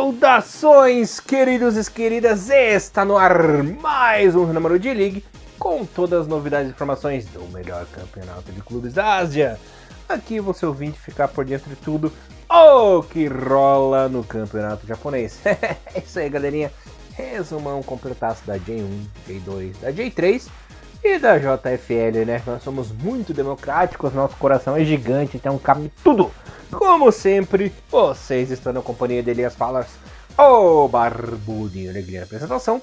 Saudações, queridos e queridas! Está no ar mais um número de League com todas as novidades e informações do melhor campeonato de clubes da Ásia. Aqui você ouvinte ficar por dentro de tudo o que rola no campeonato japonês. é isso aí, galerinha. Resumão completaço da J1, J2, da J3 e da JFL, né? Nós somos muito democráticos, nosso coração é gigante, então cabe tudo. Como sempre, vocês estão na companhia de Elias Falas, o Barbudinho Alegria apresentação,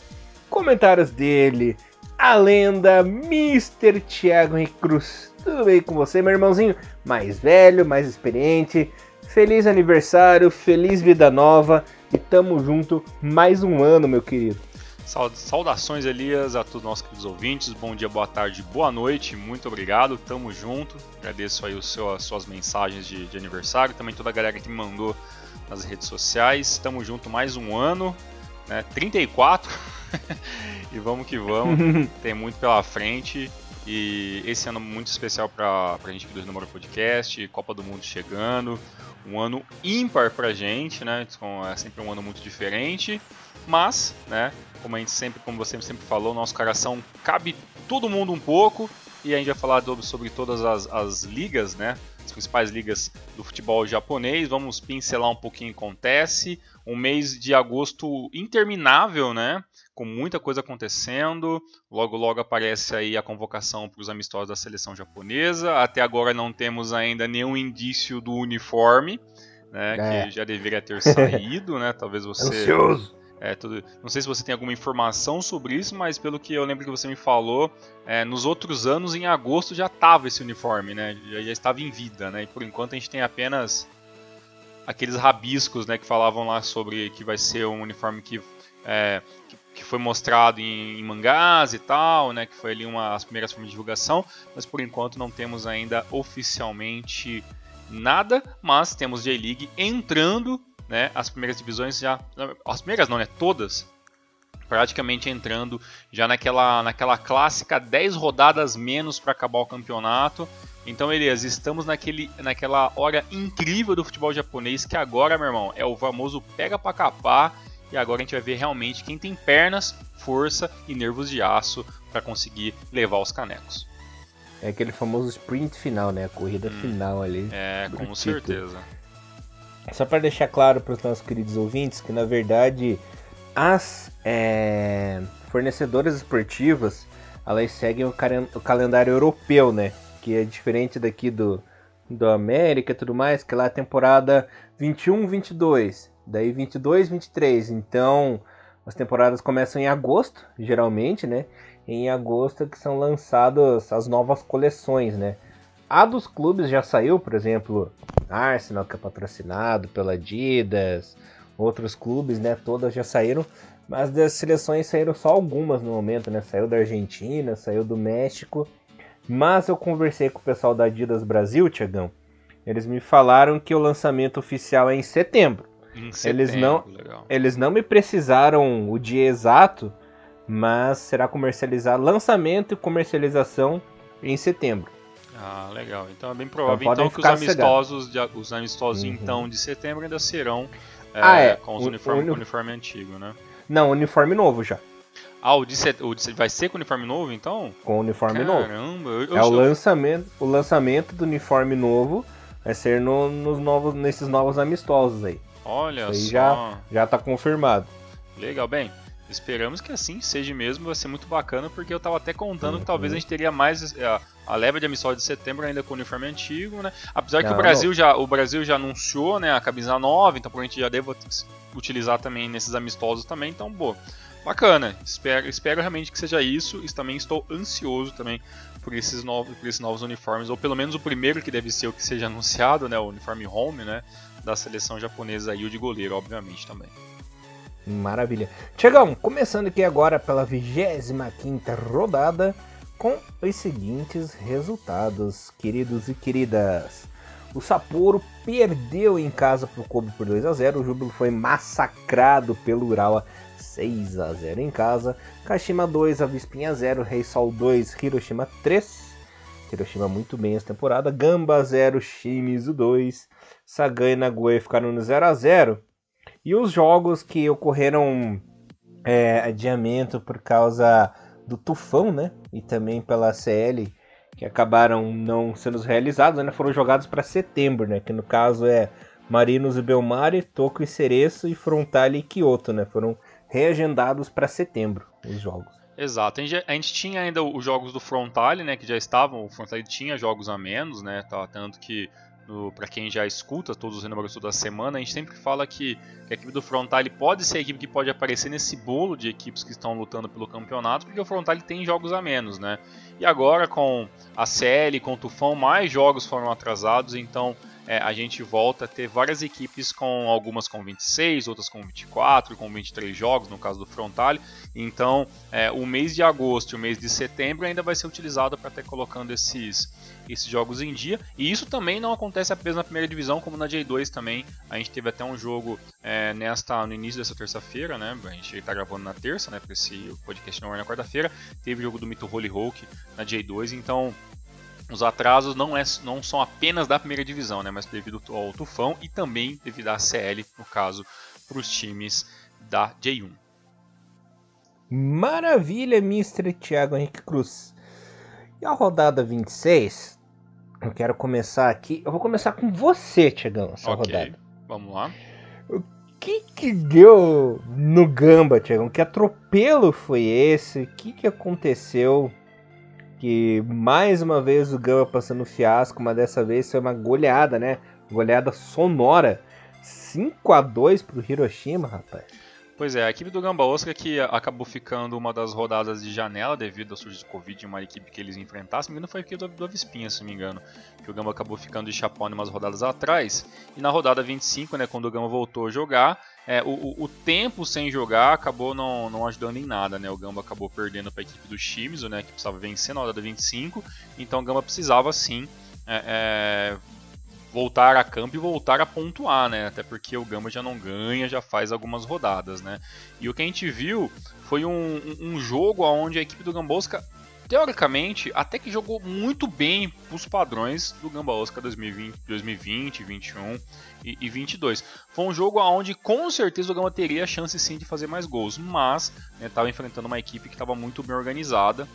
comentários dele, a lenda Mr. Thiago Henrique Cruz. Tudo bem com você, meu irmãozinho? Mais velho, mais experiente. Feliz aniversário, feliz vida nova e tamo junto mais um ano, meu querido. Saudações, Elias, a todos os nossos queridos ouvintes. Bom dia, boa tarde, boa noite. Muito obrigado, tamo junto. Agradeço aí o seu, as suas mensagens de, de aniversário. Também toda a galera que me mandou nas redes sociais. Tamo junto mais um ano, né? 34. e vamos que vamos. Tem muito pela frente. E esse ano muito especial para a gente aqui do Namoro Podcast, Copa do Mundo chegando, um ano ímpar pra gente, né? É sempre um ano muito diferente, mas, né, como a gente sempre, como você sempre falou, nosso coração cabe todo mundo um pouco e a gente vai falar sobre todas as, as ligas, né? As principais ligas do futebol japonês. Vamos pincelar um pouquinho o que acontece. Um mês de agosto interminável, né? Com muita coisa acontecendo. Logo, logo aparece aí a convocação para os amistosos da seleção japonesa. Até agora não temos ainda nenhum indício do uniforme, né? É. Que já deveria ter saído, né? Talvez você. Ansioso é, tudo, não sei se você tem alguma informação sobre isso, mas pelo que eu lembro que você me falou, é, nos outros anos, em agosto, já estava esse uniforme, né? Já, já, estava em vida, né? E por enquanto a gente tem apenas aqueles rabiscos, né? Que falavam lá sobre que vai ser um uniforme que, é, que, que, foi mostrado em, em, mangás e tal, né? Que foi ali uma as primeiras formas de divulgação, mas por enquanto não temos ainda oficialmente nada, mas temos J-League entrando né, as primeiras divisões já. As primeiras não, né? Todas praticamente entrando já naquela, naquela clássica 10 rodadas menos para acabar o campeonato. Então, Elias, estamos naquele, naquela hora incrível do futebol japonês que agora, meu irmão, é o famoso pega para capar. E agora a gente vai ver realmente quem tem pernas, força e nervos de aço para conseguir levar os canecos. É aquele famoso sprint final, né? A corrida hum, final ali. É, com certeza. Só para deixar claro para os nossos queridos ouvintes que na verdade as é, fornecedoras esportivas elas seguem o, o, calendário europeu, né? Que é diferente daqui do, do América e tudo mais, que lá é a temporada 21-22, daí 22-23. Então as temporadas começam em agosto, geralmente, né? Em agosto que são lançadas as novas coleções, né? A dos clubes já saiu, por exemplo, Arsenal, que é patrocinado pela Adidas, outros clubes, né? Todas já saíram, mas das seleções saíram só algumas no momento, né? Saiu da Argentina, saiu do México. Mas eu conversei com o pessoal da Adidas Brasil, Tiagão. Eles me falaram que o lançamento oficial é em setembro. Em setembro eles não, legal. eles não me precisaram o dia exato, mas será comercializado lançamento e comercialização em setembro. Ah, legal. Então é bem provável então, então que os amistosos, de, os amistosos uhum. então de setembro ainda serão é, ah, é. com os o, uniforme, o uniforme antigo, né? Não, uniforme novo já. Ah, o de, set, o de vai ser com uniforme novo então? Com uniforme Caramba, novo. Eu, eu é o lançamento, o lançamento do uniforme novo vai ser no, nos novos, nesses novos amistosos aí. Olha Isso aí só. já já tá confirmado. Legal, bem. Esperamos que assim seja mesmo, vai ser muito bacana, porque eu tava até contando uhum. que talvez a gente teria mais a, é, a leva de amistosos de setembro ainda com o uniforme antigo, né? Apesar não, que o Brasil, já, o Brasil já anunciou né, a camisa nova, então provavelmente já devo utilizar também nesses amistosos também, então, boa. Bacana, espero, espero realmente que seja isso, e também estou ansioso também por esses, novos, por esses novos uniformes, ou pelo menos o primeiro que deve ser o que seja anunciado, né, o uniforme home, né, da seleção japonesa e o de goleiro, obviamente, também. Maravilha. Tiagão, começando aqui agora pela 25 rodada com os seguintes resultados, queridos e queridas. O Sapporo perdeu em casa para o Kobe por 2 a 0. O Júbilo foi massacrado pelo Urawa 6 a 0 em casa. Kashima 2, Avispinha 0, Reisol 2, Hiroshima 3. Hiroshima muito bem essa temporada. Gamba 0, Shimizu 2. Sagan e Nagoya ficaram no 0 a 0. E os jogos que ocorreram é, adiamento por causa do tufão, né? E também pela CL, que acabaram não sendo realizados, né? Foram jogados para setembro, né? Que no caso é Marinos e Belmare, Toco e Cereço e Frontale e Kyoto, né? Foram reagendados para setembro os jogos. Exato. A gente tinha ainda os jogos do Frontale, né? Que já estavam. O Frontale tinha jogos a menos, né? Tanto que para quem já escuta todos os Renovados da semana, a gente sempre fala que, que, a equipe do Frontale pode ser a equipe que pode aparecer nesse bolo de equipes que estão lutando pelo campeonato, porque o Frontale tem jogos a menos, né? E agora com a CL, com o Tufão, mais jogos foram atrasados, então é, a gente volta a ter várias equipes com algumas com 26, outras com 24, com 23 jogos, no caso do Frontale. Então, é, o mês de agosto e o mês de setembro ainda vai ser utilizado para estar colocando esses, esses jogos em dia. E isso também não acontece apenas na primeira divisão, como na J2 também. A gente teve até um jogo é, nesta, no início dessa terça-feira, né? A gente está gravando na terça, né? Para esse podcast não é na quarta-feira. Teve o jogo do Mito Holy Hulk na J2, então os atrasos não, é, não são apenas da primeira divisão, né, mas devido ao tufão e também devido à CL, no caso, para os times da J1. Maravilha, Mr. Thiago Henrique Cruz. E a rodada 26, eu quero começar aqui. Eu vou começar com você, Tiagão, essa okay, rodada. Vamos lá. O que que deu no Gamba, Tiagão? Que atropelo foi esse? O que que aconteceu? que mais uma vez o Gama passando fiasco, mas dessa vez foi uma goleada, né? Goleada sonora. 5 a 2 pro Hiroshima, rapaz. Pois é, a equipe do Gamba Osaka que acabou ficando uma das rodadas de janela devido ao surgimento do Covid, uma equipe que eles enfrentaram, se não foi a equipe do, Avispinha, se não me engano, que o Gamba acabou ficando de chapão umas rodadas atrás, e na rodada 25, né, quando o Gamba voltou a jogar, é, o, o, tempo sem jogar acabou não, não ajudando em nada, né? O Gamba acabou perdendo para a equipe do Shimizu, né? Que precisava vencer na rodada 25. Então o Gamba precisava sim é, é, voltar a campo e voltar a pontuar, né? Até porque o Gamba já não ganha, já faz algumas rodadas, né? E o que a gente viu foi um, um jogo onde a equipe do Gambosca teoricamente, até que jogou muito bem os padrões do Gamba Oscar 2020, 2020 21 e, e 22. Foi um jogo onde com certeza o Gamba teria a chance sim de fazer mais gols, mas estava né, enfrentando uma equipe que estava muito bem organizada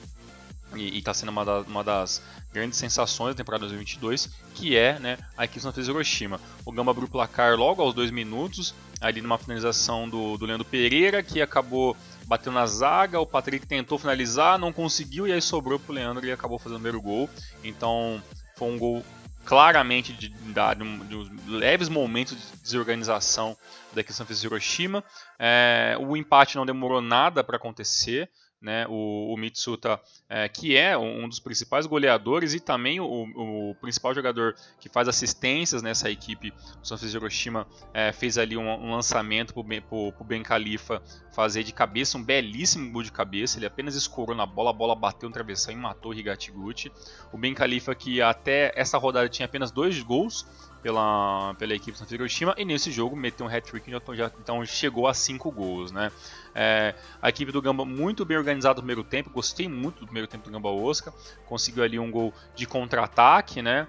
e está sendo uma, da, uma, das grandes sensações da temporada 2022, que é né, a equipe Santa Hiroshima. O Gamba abriu o placar logo aos dois minutos, ali numa finalização do, do Leandro Pereira, que acabou bateu na zaga, o Patrick tentou finalizar, não conseguiu e aí sobrou pro Leandro e acabou fazendo o primeiro gol. Então foi um gol claramente de, de, de, leves momentos de desorganização da questão de Hiroshima. É, o empate não demorou nada para acontecer né, o, o Mitsuta, é, que é um dos principais goleadores e também o, o, principal jogador que faz assistências nessa equipe do San Francisco Hiroshima, é, fez ali um, um lançamento para o Ben Khalifa fazer de cabeça, um belíssimo gol de cabeça, ele apenas escorou na bola, a bola bateu no travessão e matou o Higatiguchi. O Ben Khalifa que até essa rodada tinha apenas dois gols, pela, pela equipe do Hiroshima e nesse jogo meteu um hat-trick, então chegou a 5 gols, né? É, a equipe do Gamba muito bem organizada no primeiro tempo, gostei muito do primeiro tempo do Gamba Osaka, conseguiu ali um gol de contra-ataque, né?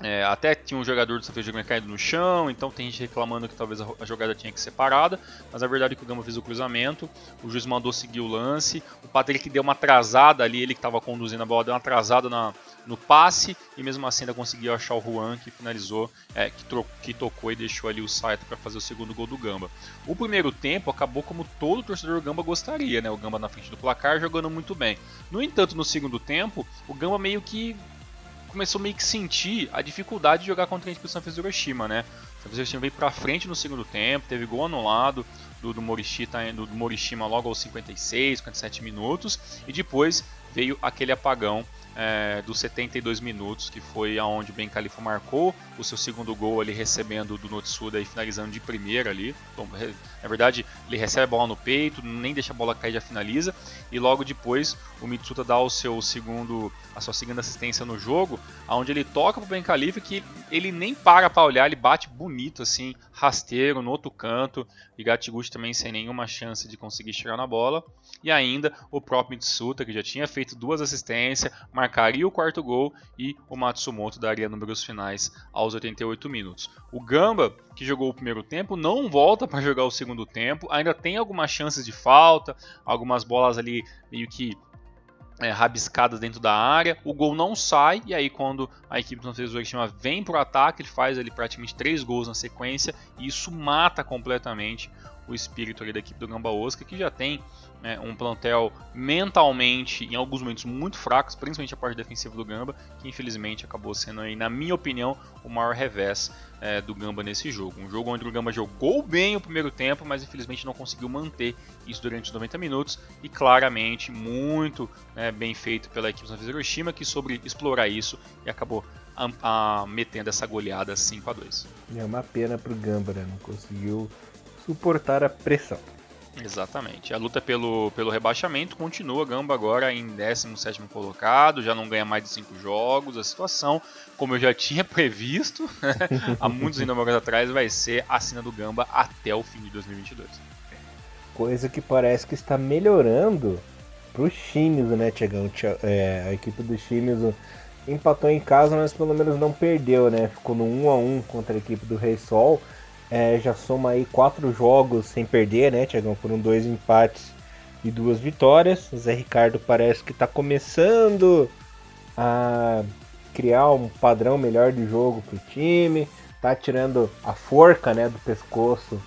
É, até tinha um jogador do Santa Fe caído no chão, então tem gente reclamando que talvez a, jogada tinha que ser parada, mas a verdade é que o Gamba fez o cruzamento, o juiz mandou seguir o lance, o Patrick deu uma atrasada ali, ele que estava conduzindo a bola, deu uma atrasada na, no passe e mesmo assim ainda conseguiu achar o Juan que finalizou, é, que, que, tocou e deixou ali o Saito para fazer o segundo gol do Gamba. O primeiro tempo acabou como todo torcedor Gamba gostaria, né? O Gamba na frente do placar jogando muito bem. No entanto, no segundo tempo, o Gamba meio que começou meio que sentir a dificuldade de jogar contra a equipe do Sanfrecce Hiroshima, né? O Sanfrecce Hiroshima veio para frente no segundo tempo, teve gol anulado do, do, Morishita, do, do Morishima logo aos 56, 57 minutos, e depois veio aquele apagão é, dos 72 minutos, que foi aonde o Ben Khalifa marcou o seu segundo gol ali recebendo do Notsuda e finalizando de primeira ali. Na verdade, ele recebe a bola no peito, nem deixa a bola cair, já finaliza. E logo depois o Mitsuta dá o seu segundo, a sua segunda assistência no jogo, aonde ele toca pro Ben Khalifa que ele nem para para olhar, ele bate bonito assim, rasteiro no outro canto. E Gatiguchi também sem nenhuma chance de conseguir chegar na bola. E ainda o próprio Mitsuta, que já tinha feito duas assistências, marcaria o quarto gol e o Matsumoto daria números finais aos 88 minutos. O Gamba, que jogou o primeiro tempo, não volta para jogar o segundo tempo, ainda tem algumas chances de falta, algumas bolas ali meio que é, rabiscadas dentro da área, o gol não sai, e aí quando a equipe do São Hiroshima vem para o ataque, ele faz ali praticamente três gols na sequência, e isso mata completamente o espírito ali da equipe do Gamba Osaka, que já tem né, um plantel mentalmente, em alguns momentos, muito fracos, principalmente a parte defensiva do Gamba, que infelizmente acabou sendo, aí, na minha opinião, o maior revés é, do Gamba nesse jogo. Um jogo onde o Gamba jogou bem o primeiro tempo, mas infelizmente não conseguiu manter isso durante os 90 minutos, e claramente muito né, bem feito pela equipe do Hiroshima, que soube explorar isso e acabou a, a, metendo essa goleada 5 a 2 É uma pena pro Gamba, né? Não conseguiu suportar a pressão. Exatamente. A luta pelo, pelo rebaixamento continua. Gamba agora em 17 colocado, já não ganha mais de 5 jogos. A situação, como eu já tinha previsto há muitos anos atrás, vai ser a cena do Gamba até o fim de 2022. Coisa que parece que está melhorando pro Shimizu, né, Tiagão? É, a equipe do Shimizu empatou em casa, mas pelo menos não perdeu, né? Ficou no 1 a 1 contra a equipe do Rei Sol. É, já soma aí quatro jogos sem perder, né, Tiagão? Foram dois empates e duas vitórias. O Zé Ricardo parece que está começando a criar um padrão melhor de jogo para o time. Tá tirando a forca, né, do pescoço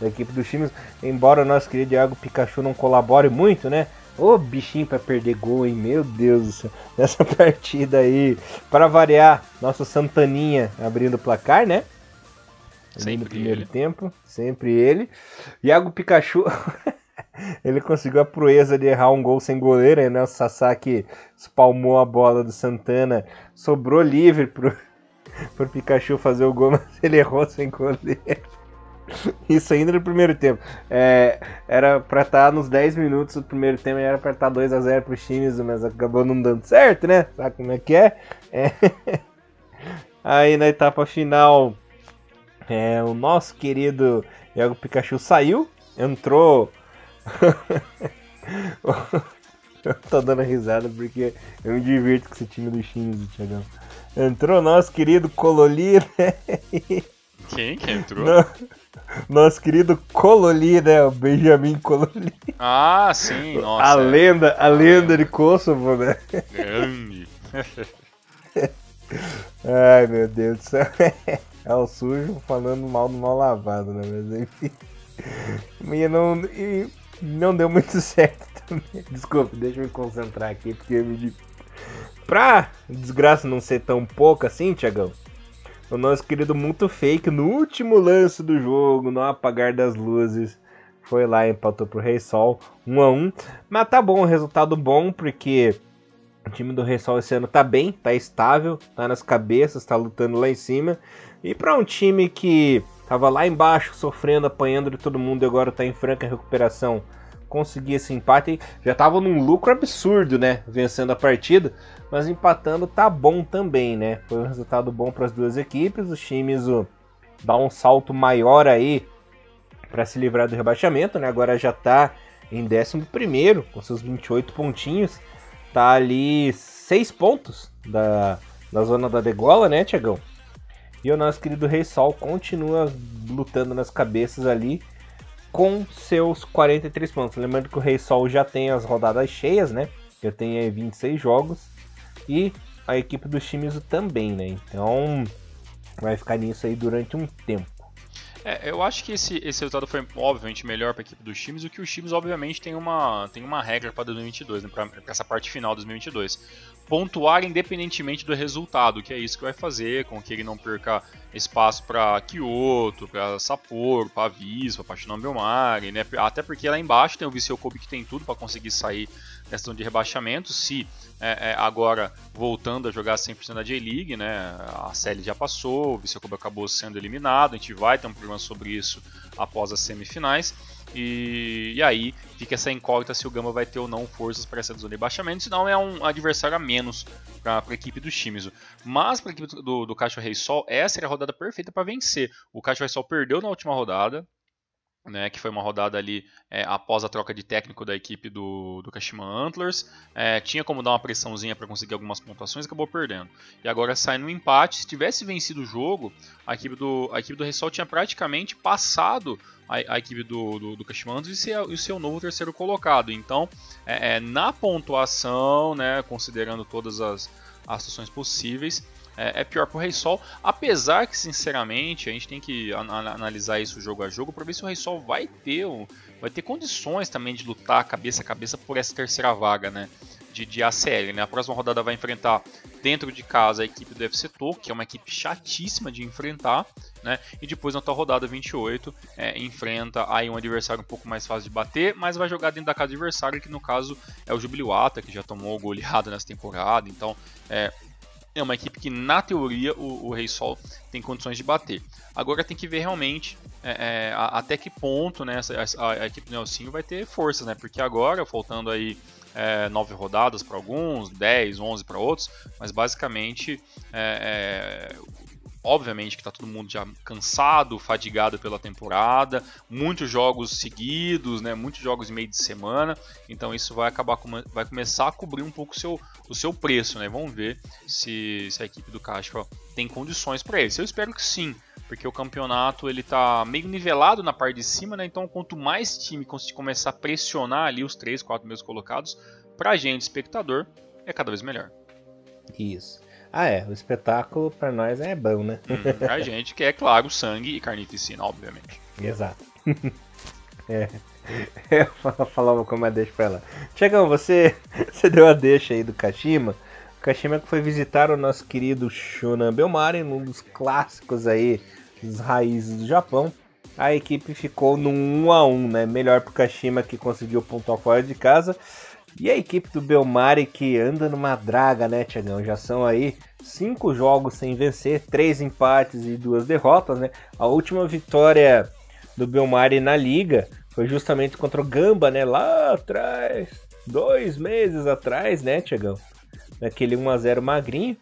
da equipe dos times. Embora o nosso querido Thiago Pikachu não colabore muito, né? Ô bichinho para perder gol, hein? Meu Deus do céu. Nessa partida aí, para variar, nosso Santaninha abrindo o placar, né? Sempre no primeiro ele. tempo, sempre ele. Iago Pikachu, ele conseguiu a proeza de errar um gol sem goleiro, né? O Sasaki espalmou a bola do Santana, sobrou livre pro, pro Pikachu fazer o gol, mas ele errou sem goleiro. Isso ainda no primeiro tempo. É, era pra estar tá nos 10 minutos do primeiro tempo, era pra estar tá 2x0 pro times, mas acabou não dando certo, né? Sabe como é que é? é. Aí na etapa final, é, o nosso querido Iago Pikachu saiu, entrou. eu tô dando risada porque eu me divirto com esse time do Shinzo, Thiagão. Entrou nosso querido Cololi, né? Quem que entrou? nosso querido Cololi, né? O Benjamin Cololi. Ah, sim, nossa. A lenda, a lenda de Kosovo, né? Grande. Ai, meu Deus do céu. É o sujo falando mal do mal lavado, né? Mas enfim. E não, e não deu muito certo também. Desculpa, deixa eu me concentrar aqui, porque me. Pra desgraça não ser tão pouco assim, Tiagão, o nosso querido muito fake no último lance do jogo, no apagar das luzes, foi lá e empatou pro Rei Sol 1 a 1 Mas tá bom, resultado bom, porque o time do Rei Sol esse ano tá bem, tá estável, tá nas cabeças, tá lutando lá em cima. E para um time que tava lá embaixo, sofrendo, apanhando de todo mundo e agora tá em franca recuperação, conseguir esse empate, já tava num lucro absurdo, né? Vencendo a partida, mas empatando tá bom também, né? Foi um resultado bom para as duas equipes. Os times o, dá um salto maior aí para se livrar do rebaixamento, né? Agora já tá em 11 com seus 28 pontinhos. Tá ali 6 pontos da, da zona da degola, né, Tiagão? E o nosso querido Rei Sol continua lutando nas cabeças ali com seus 43 pontos. Lembrando que o Rei Sol já tem as rodadas cheias, né? Já tem aí 26 jogos. E a equipe do Shimizu também, né? Então vai ficar nisso aí durante um tempo. É, eu acho que esse, esse resultado foi obviamente melhor para a equipe do times, o que o times obviamente tem uma, tem uma regra para 2022, né, para essa parte final de 2022 pontuar independentemente do resultado, que é isso que vai fazer com que ele não perca espaço para Kyoto, para Sapporo, para Vispa, para Shinomiyomari, né? Até porque lá embaixo tem o Viseu Kobe que tem tudo para conseguir sair zona de rebaixamento. Se é, é, agora voltando a jogar 100% da J-League, né? A série já passou, o Viseu Kobe acabou sendo eliminado. A gente vai ter um programa sobre isso após as semifinais. E, e, aí fica essa incógnita se o Gamba vai ter ou não forças para essa zona de baixamento, senão é um adversário a menos para a equipe do Shimizu. Mas para a equipe do, do Cacho Rei Sol, essa era a rodada perfeita para vencer. O Cacho Rei Sol perdeu na última rodada, né, que foi uma rodada ali é, após a troca de técnico da equipe do, do Kashima Antlers. É, tinha como dar uma pressãozinha para conseguir algumas pontuações, acabou perdendo. E agora sai no empate. Se tivesse vencido o jogo, a equipe do, a equipe do Ressol tinha praticamente passado a, a equipe do, do, do Kashima Antlers e, e o seu novo terceiro colocado. Então, é, é, na pontuação, né, considerando todas as, as situações possíveis, é, é pior pro Rei Sol. Apesar que, sinceramente, a gente tem que analisar isso jogo a jogo para ver se o Rei Sol vai ter, vai ter condições também de lutar cabeça a cabeça por essa terceira vaga, né? De, de ACL, né? A próxima rodada vai enfrentar dentro de casa a equipe do FC Tokyo, que é uma equipe chatíssima de enfrentar, né? E depois na tua rodada 28 é, enfrenta aí um adversário um pouco mais fácil de bater, mas vai jogar dentro da casa do adversário, que no caso é o Jubiluata, que já tomou goleada nessa temporada. Então, é, é uma equipe que, na teoria, o, o Rei Sol tem condições de bater. Agora tem que ver realmente é, é, até que ponto né, a, a, equipe do Nelsinho vai ter forças, né? Porque agora, faltando aí é, nove rodadas para alguns, 10, 11 para outros, mas basicamente é, é Obviamente que está todo mundo já cansado, fadigado pela temporada, muitos jogos seguidos, né, muitos jogos meio de semana, então isso vai acabar com, vai começar a cobrir um pouco seu, o seu preço, né? Vamos ver se, se a equipe do Caixa tem condições para isso. Eu espero que sim, porque o campeonato ele tá meio nivelado na parte de cima, né? Então quanto mais time começar a pressionar ali os três, quatro meus colocados, para a gente espectador é cada vez melhor. Isso. Ah, é. O espetáculo para nós é bom, né? Hum, a gente quer, claro, sangue e carnificina, obviamente. Exato. é. Eu falava como é deixa pra ela. Tiagão, você, você deu a deixa aí do Kashima. O Kashima que foi visitar o nosso querido Shonan Belmari, um dos clássicos aí, dos raízes do Japão. A equipe ficou no 1 a 1 né? Melhor pro Kashima que conseguiu pontuar fora de casa. E a equipe do Belmari que anda numa draga, né, Tiagão? Já são aí cinco jogos sem vencer, três empates e duas derrotas, né? A última vitória do Belmari na liga foi justamente contra o Gamba, né? Lá atrás, dois meses atrás, né, Tiagão? Naquele 1x0 magrinho.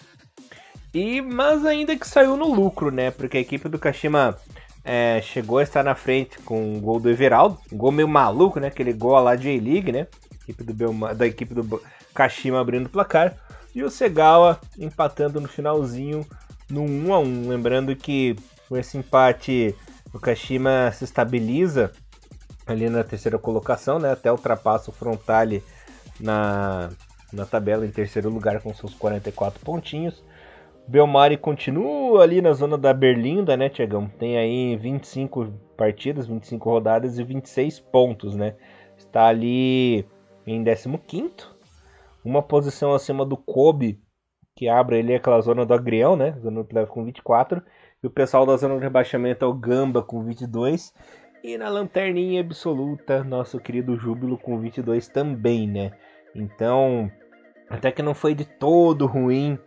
E, mas ainda que saiu no lucro, né? Porque a equipe do Kashima é, chegou a estar na frente com o gol do Everaldo. Um gol meio maluco, né? Aquele gol lá de A-League, né? equipe do Belma, da equipe do Kashima abrindo o placar. E o Segawa empatando no finalzinho no 1 a 1 Lembrando que com esse empate o Kashima se estabiliza ali na terceira colocação, né? Até ultrapassa o Frontale na, na tabela em terceiro lugar com seus 44 pontinhos. Belmari continua ali na zona da Berlinda, né, Tiagão? Tem aí 25 partidas, 25 rodadas e 26 pontos, né? Está ali em 15 uma posição acima do Kobe, que abre ali aquela zona do Agrião, né? Zona do playoff com 24. E o pessoal da zona de rebaixamento é o Gamba com 22. E na lanterninha absoluta, nosso querido Júbilo com 22 também, né? Então, até que não foi de todo ruim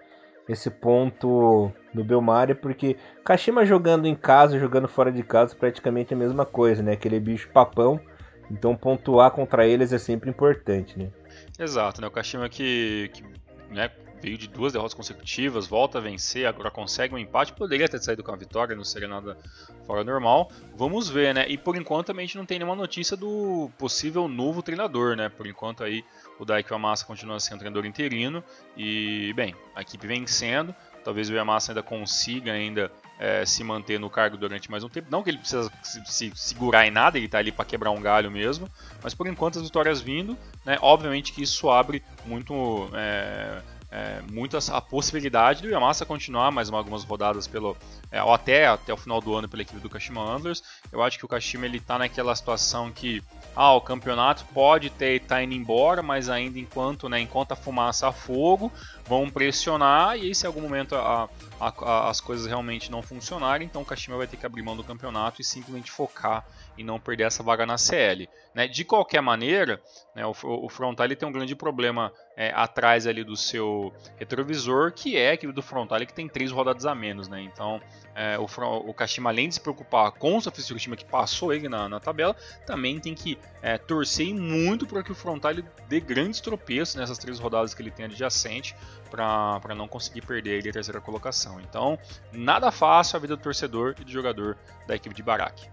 esse ponto do Belmari, porque Kashima jogando em casa, jogando fora de casa, praticamente a mesma coisa, né? Aquele bicho papão então pontuar contra eles é sempre importante, né? Exato, né? O Kashima que, que né, veio de duas derrotas consecutivas, volta a vencer, agora consegue um empate, poderia ter saído com a vitória, não seria nada fora normal. Vamos ver, né? E por enquanto também a gente não tem nenhuma notícia do possível novo treinador, né? Por enquanto aí o Daiki Yamasa continua sendo treinador interino e, bem, a equipe vencendo, talvez o Yamasa ainda consiga ainda é, se manter no cargo durante mais um tempo. Não que ele precisa se, se segurar em nada, ele está ali para quebrar um galho mesmo, mas por enquanto as vitórias vindo, né, obviamente que isso abre muito. É, é, muito a, possibilidade do Yamasa continuar mais algumas rodadas pelo é, ou até até o final do ano pela equipe do Kashima Antlers. Eu acho que o Kashima ele tá naquela situação que ah, o campeonato pode ter tá indo embora, mas ainda enquanto, né, enquanto a fumaça a fogo, vão pressionar e aí se em algum momento a, a, as coisas realmente não funcionarem, então o Kashima vai ter que abrir mão do campeonato e simplesmente focar e não perder essa vaga na CL. Né? De qualquer maneira, né, o, o frontal tem um grande problema é, atrás ali do seu retrovisor, que é aquele do frontal que tem três rodadas a menos. Né? Então, é, o, o Kashima, além de se preocupar com o Sofia time que passou ele na, na, tabela, também tem que é, torcer muito para que o frontal dê grandes tropeços nessas três rodadas que ele tem adjacente para não conseguir perder ele a terceira colocação. Então, nada fácil a vida do torcedor e do jogador da equipe de Barak.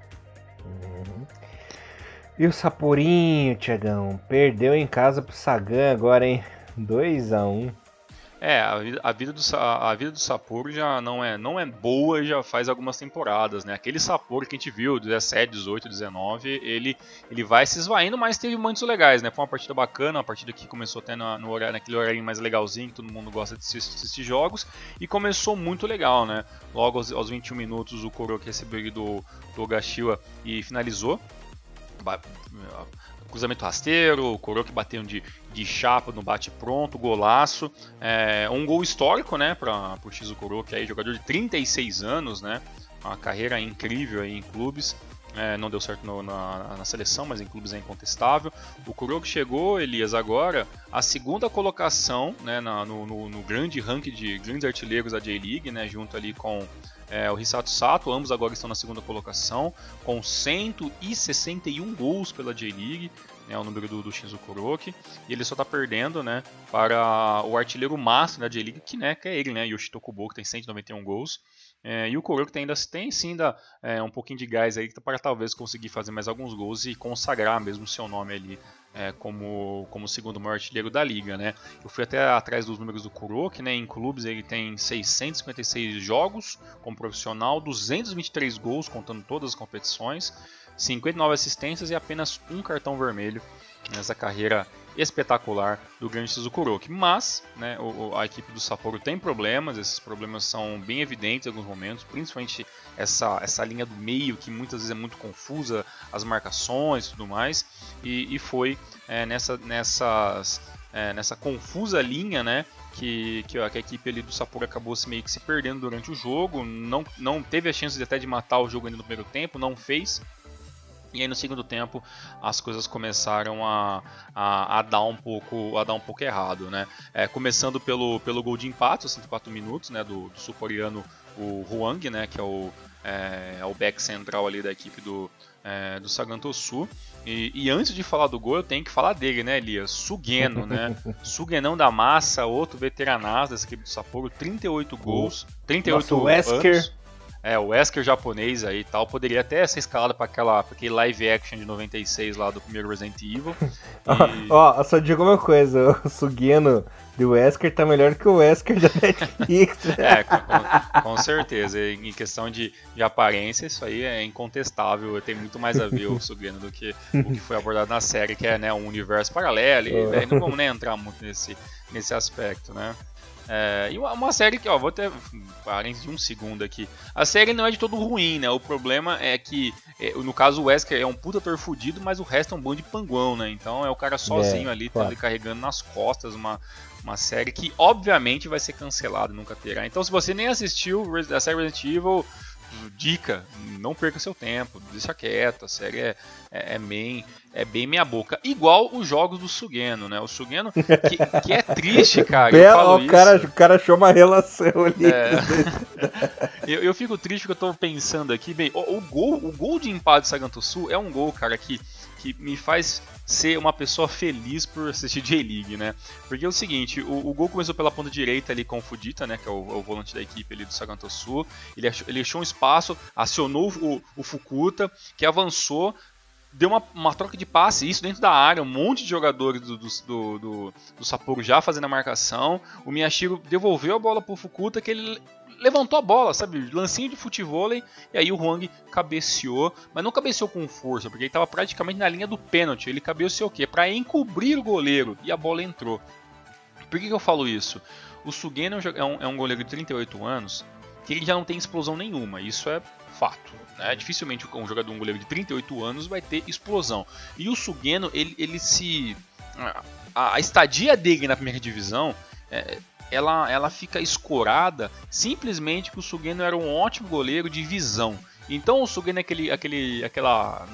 Uhum. E o Saporinho, Tiagão, perdeu em casa pro Sagan agora, hein? 2 a 1 é, a vida, a vida, do, a vida do Sapporo já não é, não é boa já faz algumas temporadas, né? Aquele Sapporo que a gente viu, 17, 18, 19, ele, ele vai se esvaindo, mas teve momentos legais, né? Foi uma partida bacana, uma partida que começou até no, no horário, naquele horário mais legalzinho, que todo mundo gosta de assistir, jogos, e começou muito legal, né? Logo aos, aos 21 minutos o Kuroki recebeu do, do Ogashiwa e finalizou cruzamento rasteiro, o Kuroki batendo de, de chapa no bate-pronto, golaço. É, um gol histórico, né, para o Shizu Kuroki, aí, jogador de 36 anos, né, uma carreira incrível aí em clubes. É, não deu certo no, na, na, seleção, mas em clubes é incontestável. O Kuroki chegou, Elias, agora a segunda colocação né, na, no, no, no, grande ranking de grandes artilheiros da J-League, né, junto ali com é, o Hisato Sato, ambos agora estão na segunda colocação, com 161 gols pela J-League, né, o número do, do Shinzo Kuroki, e ele só está perdendo né, para o artilheiro máximo da J-League, que, né, que é ele, né, Yoshito Kubo, que tem 191 gols. É, e o Kuroki ainda tem sim ainda, é, um pouquinho de gás aí para talvez conseguir fazer mais alguns gols e consagrar mesmo seu nome ali é, como, como segundo maior artilheiro da liga, né? Eu fui até atrás dos números do Kuroki, né? Em clubes ele tem 656 jogos como profissional, 223 gols contando todas as competições, 59 assistências e apenas um cartão vermelho nessa carreira espetacular do grande Suzukuroki. Mas né, a equipe do Sapporo tem problemas, esses problemas são bem evidentes em alguns momentos, principalmente essa, essa linha do meio que muitas vezes é muito confusa, as marcações e tudo mais, e, e foi é, nessa, nessas, é, nessa confusa linha né, que, que, a, que a equipe ali do Sapporo acabou se meio que se perdendo durante o jogo, não, não teve a chance de até de matar o jogo ainda no primeiro tempo, não fez, e aí no segundo tempo as coisas começaram a, a, a dar um pouco a dar um pouco errado, né? É, começando pelo, pelo gol de empate, aos 104 minutos, né? Do, do sul-coreano o Huang, né? Que é o, é, é, o back central ali da equipe do, é, do Sagantosu. E, e, antes de falar do gol, eu tenho que falar dele, né, Elias? Sugeno, né? Sugenão da massa, outro veteranazo dessa equipe do Sapporo, 38 gols, 38 Nossa, Wesker. anos. É, o Wesker japonês aí e tal, poderia até ser escalado para aquela pra aquele live action de 96 lá do primeiro Resident Evil. E... Ó, só digo uma coisa, o Sugeno do Wesker tá melhor que o Wesker da Netflix. é, com, com, certeza. Em questão de, de aparência, isso aí é incontestável. Tem muito mais a ver o Sugeno do que o que foi abordado na série, que é né, um universo paralelo. E, né, não vamos nem entrar muito nesse, nesse aspecto, né? É, e uma, série que, ó, vou até parem de um segundo aqui. A série não é de todo ruim, né? O problema é que, é, no caso, o Wesker é um puta ator fudido, mas o resto é um bando de panguão, né? Então é o cara sozinho é, ali, claro. Tá carregando nas costas uma, uma série que, obviamente, vai ser cancelada, nunca terá. Então, se você nem assistiu a série Resident Evil, dica, não perca seu tempo, deixa quieto, a série é, é, é, bem, é bem meia boca. Igual os jogos do Sugeno, né? O Sugeno, que, que é triste, cara. Bela, o, cara o cara achou uma relação ali. É... eu, eu fico triste porque eu tô pensando aqui, bem, o, o gol, o gol de empate Saganto Sul é um gol, cara, que, que me faz ser uma pessoa feliz por assistir J-League, né? Porque é o seguinte, o, o, gol começou pela ponta direita ali com o Fudita, né? Que é o, o volante da equipe ali do Sagantosu. Ele achou, ele achou um espaço, acionou o, o Fukuta, que avançou, deu uma, uma, troca de passe, isso dentro da área, um monte de jogadores do, do, do, do Sapporo já fazendo a marcação. O Miyashiro devolveu a bola pro Fukuta, que ele levantou a bola, sabe? Lancinho de futebol e aí o Huang cabeceou, mas não cabeceou com força, porque ele estava praticamente na linha do pênalti. Ele cabeceou o quê? Para encobrir o goleiro e a bola entrou. Por que, que eu falo isso? O Sugeno é um, é um goleiro de 38 anos que ele já não tem explosão nenhuma, isso é fato. Né? Dificilmente um jogador, um goleiro de 38 anos vai ter explosão. E o Sugeno, ele, ele se. A, a estadia dele na primeira divisão é, ela, ela fica escorada simplesmente que o Sugeno era um ótimo goleiro de visão. Então o Sugeno é aquele, aquele, aquela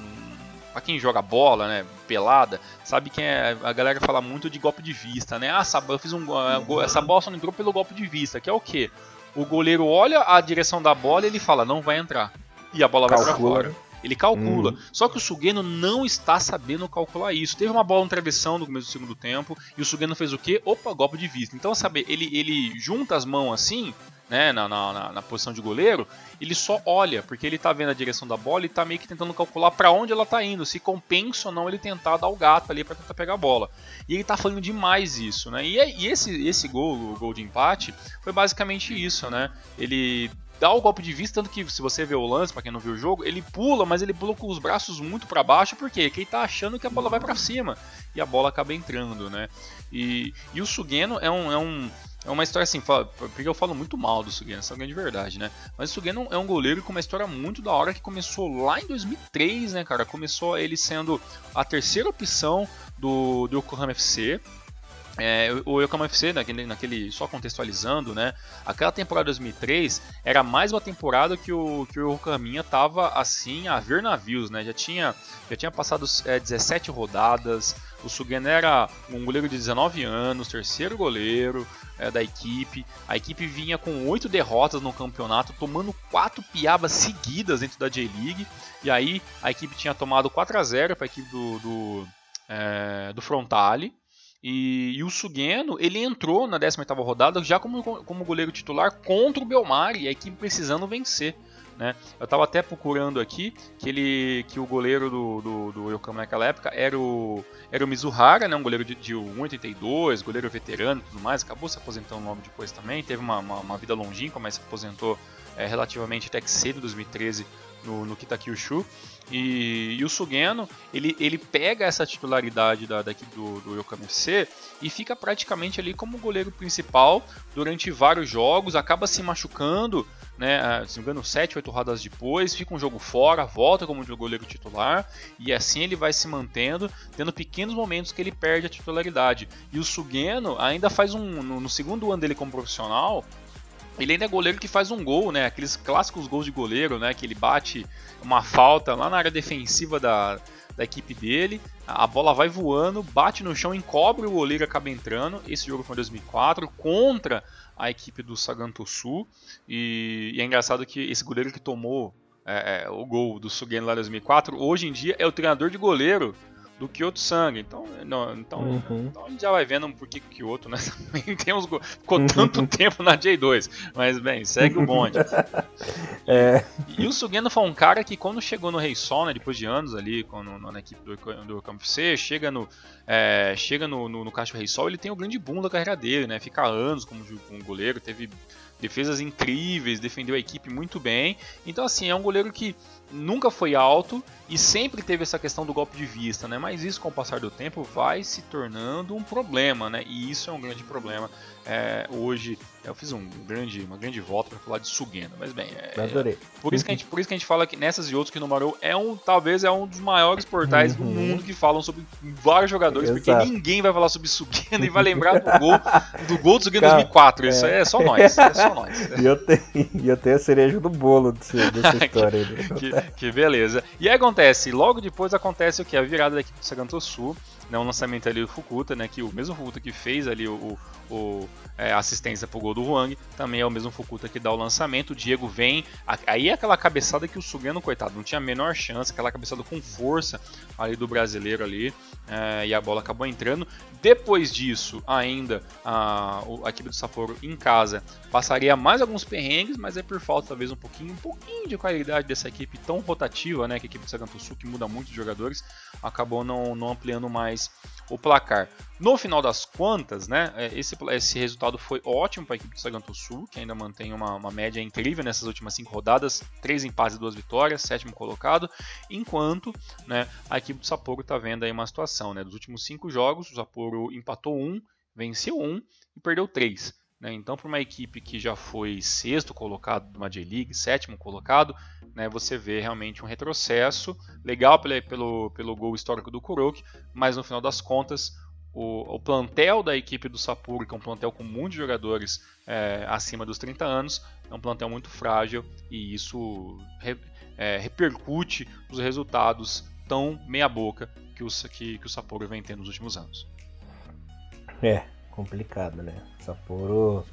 pra quem joga bola, né, pelada, sabe que é, a galera fala muito de golpe de vista, né? Ah, eu fiz um essa bola só não entrou pelo golpe de vista, que é o que? O goleiro olha a direção da bola e ele fala, não vai entrar. E a bola vai para fora. Ele calcula. Hum. Só que o Sugeno não está sabendo calcular isso. Teve uma bola no travessão no começo do segundo tempo. E o Sugeno fez o quê? Opa, golpe de vista. Então, sabe, ele, ele junta as mãos assim né, na, na, na, posição de goleiro, ele só olha, porque ele tá vendo a direção da bola e tá meio que tentando calcular para onde ela tá indo, se compensa ou não ele tentar dar o gato ali para tentar pegar a bola. E ele tá falando demais isso, né? E, e, esse, esse gol, o gol de empate, foi basicamente isso, né? Ele dá o golpe de vista, tanto que se você vê o lance, para quem não viu o jogo, ele pula, mas ele pula com os braços muito para baixo, porque ele tá achando que a bola vai para cima e a bola acaba entrando, né? E, e o Sugeno é um, é um é uma história assim, porque eu falo muito mal do Sugeno, essa é de verdade, né? Mas o Sugeno é um goleiro com uma história muito da hora que começou lá em 2003, né, cara? Começou ele sendo a terceira opção do, do Yokohama FC. É, o Yokohama FC, naquele, naquele, só contextualizando, né? Aquela temporada 2003 era mais uma temporada que o, que o Yokohama tava assim a ver navios, né? Já tinha, já tinha passado é, 17 rodadas, o Sugeno era um goleiro de 19 anos, terceiro goleiro, é, da equipe. A equipe vinha com oito derrotas no campeonato, tomando quatro piabas seguidas dentro da J-League. E aí a equipe tinha tomado 4 a 0 para a equipe do, do, é, do Frontale. E, e, o Sugeno, ele entrou na 18ª rodada já como, como goleiro titular contra o Belmar e a equipe precisando vencer. Né? Eu estava até procurando aqui que ele que o goleiro do, do, do Yokohama naquela época era o, era o Mizuhara, né? um goleiro de, de 1,82, goleiro veterano e tudo mais, acabou se aposentando logo depois também, teve uma, uma, uma vida longínqua, mas se aposentou é, relativamente até que cedo, 2013, no, no Kitakyushu. E, e, o Sugeno, ele, ele pega essa titularidade da, daqui do, do Yokohama FC e fica praticamente ali como goleiro principal durante vários jogos, acaba se machucando, né, ah, se não me engano, 7, 8 rodadas depois, fica um jogo fora, volta como goleiro titular e assim ele vai se mantendo, tendo pequenos momentos que ele perde a titularidade. E o Sugeno ainda faz um, no, no segundo ano dele como profissional, ele ainda é goleiro que faz um gol, né? Aqueles clássicos gols de goleiro, né? Que ele bate uma falta lá na área defensiva da, da equipe dele. A bola vai voando, bate no chão, encobre o goleiro acaba entrando. Esse jogo foi em 2004 contra a equipe do Sagantosu. E, e é engraçado que esse goleiro que tomou é, é, o gol do Sugeno lá em 2004, hoje em dia é o treinador de goleiro do Kyoto Sangue. Então, não, então, uhum. então a gente já vai vendo por que o Kyoto, né? Temos, ficou tanto tempo na J2. Mas bem, segue o bonde. é. E, o Sugeno foi um cara que quando chegou no Rei Sol, né, depois de anos ali no, na equipe do, do Campo C, chega no, é, chega no, no, no Rei Sol, ele tem o grande boom da carreira dele, né? Fica anos como, como goleiro, teve defesas incríveis, defendeu a equipe muito bem. Então, assim, é um goleiro que nunca foi alto e sempre teve essa questão do golpe de vista, né? Mas isso, com o passar do tempo, vai se tornando um problema, né? E isso é um grande problema. É, hoje, eu fiz um grande, uma grande volta para falar de Sugeno, mas bem, é, Adorei. Por isso, que a gente, por isso que a gente fala que nessas e outros que numerou é um, talvez é um dos maiores portais uhum. do mundo que falam sobre vários jogadores, Exato. porque ninguém vai falar sobre Sugeno e vai lembrar do gol do gol do Sugeno 2004. Isso é. é só nós, é só nós. E eu tenho, eu tenho a cereja do bolo desse, dessa história aí. que, que, beleza. E aí acontece, logo depois acontece o que? A virada da equipe do Saganto Sul, né, o lançamento ali do Fukuta, né, que o mesmo Fukuta que fez ali o, o é, assistência pro gol do Huang, também é o mesmo Fukuta que dá o lançamento. O Diego vem, aí é aquela cabeçada que o Sugeno, coitado, não tinha a menor chance, aquela cabeçada com força ali do brasileiro ali, é, e a bola acabou entrando. Depois disso, ainda a, a equipe do Sapporo em casa passaria mais alguns perrengues, mas é por falta talvez um pouquinho, um pouquinho de qualidade dessa equipe tão rotativa, né, que a equipe do Saganto Sul, que muda muito de jogadores, acabou não, não ampliando mais o placar. No final das contas, né, é, esse, esse resultado foi ótimo para a equipe do Saganto Sul, que ainda mantém uma, uma média incrível nessas últimas cinco rodadas, três empates e duas vitórias, sétimo colocado, enquanto né, a equipe do Sapporo está vendo aí uma situação, né, dos últimos cinco jogos, o Sapporo empatou um, venceu um e perdeu três. Né? Então, para uma equipe que já foi sexto colocado numa J-League, sétimo colocado, né, você vê realmente um retrocesso. Legal pelo, pelo, pelo gol histórico do Kuroki, mas no final das contas, o, o, plantel da equipe do Sapporo, que é um plantel com muitos jogadores é, acima dos 30 anos, é um plantel muito frágil e isso re, é, repercute nos resultados tão meia-boca que, que, que o Sapporo vem tendo nos últimos anos. É, complicado, né? Sapporo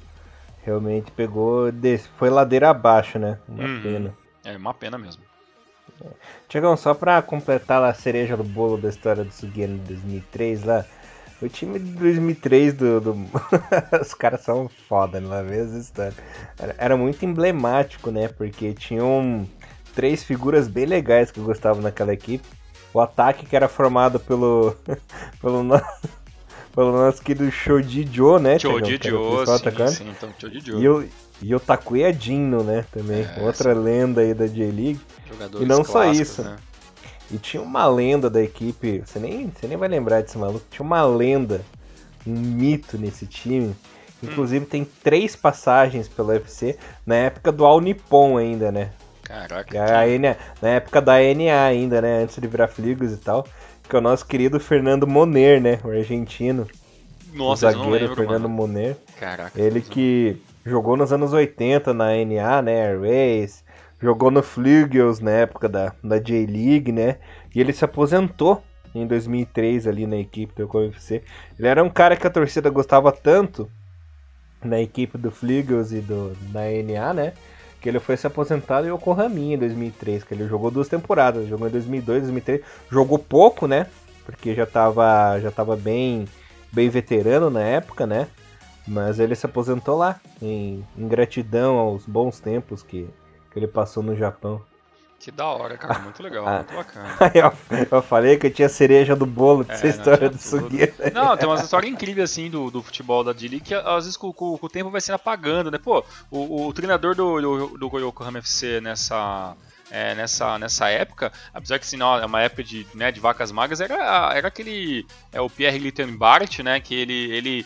realmente pegou, foi ladeira abaixo, né? Uma uhum. pena. É uma pena mesmo. É. Tiagão, só pra completar a cereja do bolo da história do Sugeno de 2003 lá, O time de 2003 do. do... Os caras são foda, não é mesmo? Era, era muito emblemático, né? Porque tinham três figuras bem legais que eu gostava naquela equipe. O ataque que era formado pelo. pelo nosso. Pelo nosso querido Shoji Joe, né? Shoji Joe, sim, sim, então Shoji Joe. E o, e o Takuya Jinno, né? Também. É, Outra sim. lenda aí da J-League. E não só isso. Né? E tinha uma lenda da equipe, você nem, você nem vai lembrar desse maluco, tinha uma lenda, um mito nesse time. Inclusive hum. tem três passagens pelo UFC na época do All Nippon ainda, né? Caraca. A, a, na época da NA ainda, né? Antes de virar Fligos e tal. Que é o nosso querido Fernando Moner, né? O argentino. Nossa, o zagueiro lembro, Fernando mano. Moner. Caraca. Ele que jogou nos anos 80 na NA, né? Airways jogou no Flugels na época da, da J-League, né? E ele se aposentou em 2003 ali na equipe do UFC. Ele era um cara que a torcida gostava tanto na equipe do Flugels e do, da NA, né? Que ele foi se aposentado em Yokohama em 2003, que ele jogou duas temporadas, jogou em 2002, 2003, jogou pouco, né? Porque já tava, já tava bem, bem veterano na época, né? Mas ele se aposentou lá, em, em gratidão aos bons tempos que, que ele passou no Japão. Que da hora, cara. Muito legal, ah, muito bacana. eu, eu, falei que eu tinha cereja do bolo dessa é, história do Sugueira. Não, tem uma história incrível assim do, do futebol da D-League que às vezes com, com, com, o tempo vai sendo apagando, né? Pô, o, o treinador do, do, do Yokohama FC nessa. É, nessa, nessa época, apesar que assim, não, é uma época de, né, de vacas magras, era, era aquele. É o Pierre Littenbart, né? Que ele, ele,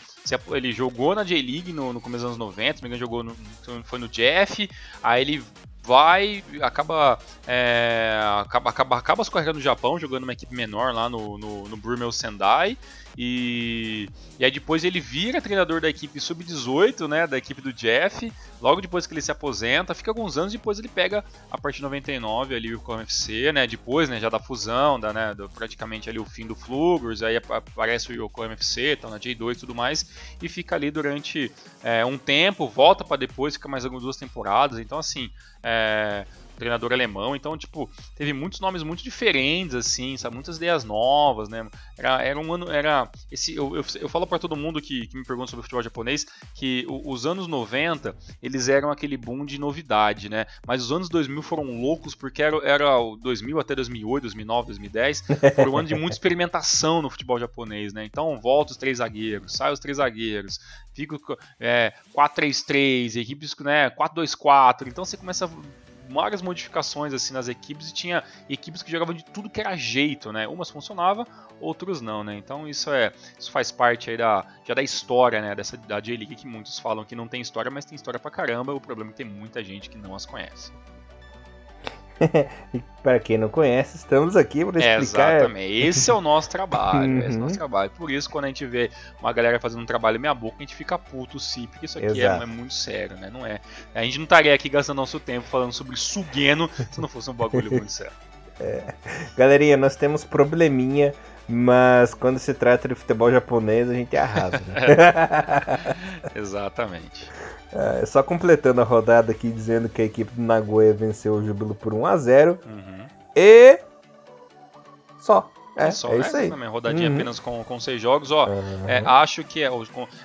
ele jogou na J-League no, no começo dos anos 90, me engano, jogou no, foi no Jeff, aí ele vai, acaba, é, acaba, acaba, acaba se correndo no Japão, jogando uma equipe menor lá no, no, no Sendai. E, e aí depois ele vira treinador da equipe sub-18, né, da equipe do Jeff. Logo depois que ele se aposenta, fica alguns anos depois ele pega a partir de 99 ali o UFC, né, depois, né, já da fusão, da, né, do, praticamente ali o fim do Flugers, aí aparece o Yokohama UFC, tá na J2 e tudo mais, e fica ali durante é, um tempo, volta para depois, fica mais algumas duas temporadas. Então assim, é, treinador alemão, então, tipo, teve muitos nomes muito diferentes, assim, sabe, muitas ideias novas, né, era, era um ano, era, esse, eu, eu, eu falo para todo mundo que, que me pergunta sobre o futebol japonês, que os anos 90, eles eram aquele boom de novidade, né, mas os anos 2000 foram loucos, porque era, era o 2000 até 2008, 2009, 2010, foi um ano de muita experimentação no futebol japonês, né, então volta os três zagueiros, sai os três zagueiros, fica é, 4-3-3, equipes, né, 4-2-4, então você começa a várias modificações assim nas equipes e tinha equipes que jogavam de tudo que era jeito, né? Umas funcionava, outros não, né? Então isso é, isso faz parte aí da já da história, né, dessa da J-League que muitos falam que não tem história, mas tem história pra caramba. O problema é que tem muita gente que não as conhece. para quem não conhece, estamos aqui para explicar. Exatamente. Esse é o nosso trabalho. Uhum. Esse é o nosso uhum. trabalho. Por isso, quando a gente vê uma galera fazendo um trabalho meia boca, a gente fica puto, sim, porque isso aqui é, é, muito sério, né? Não é. A gente não estaria aqui gastando nosso tempo falando sobre Sugeno se não fosse um bagulho muito sério. É. Galerinha, nós temos probleminha. Mas quando se trata de futebol japonês, a gente arrasa. Né? Exatamente. É, só completando a rodada aqui, dizendo que a equipe do Nagoya venceu o Júbilo por 1 a 0 uhum. E. Só. É, só, é isso aí. Também. Rodadinha uhum. apenas com, com seis jogos. Ó, uhum. é, acho que é,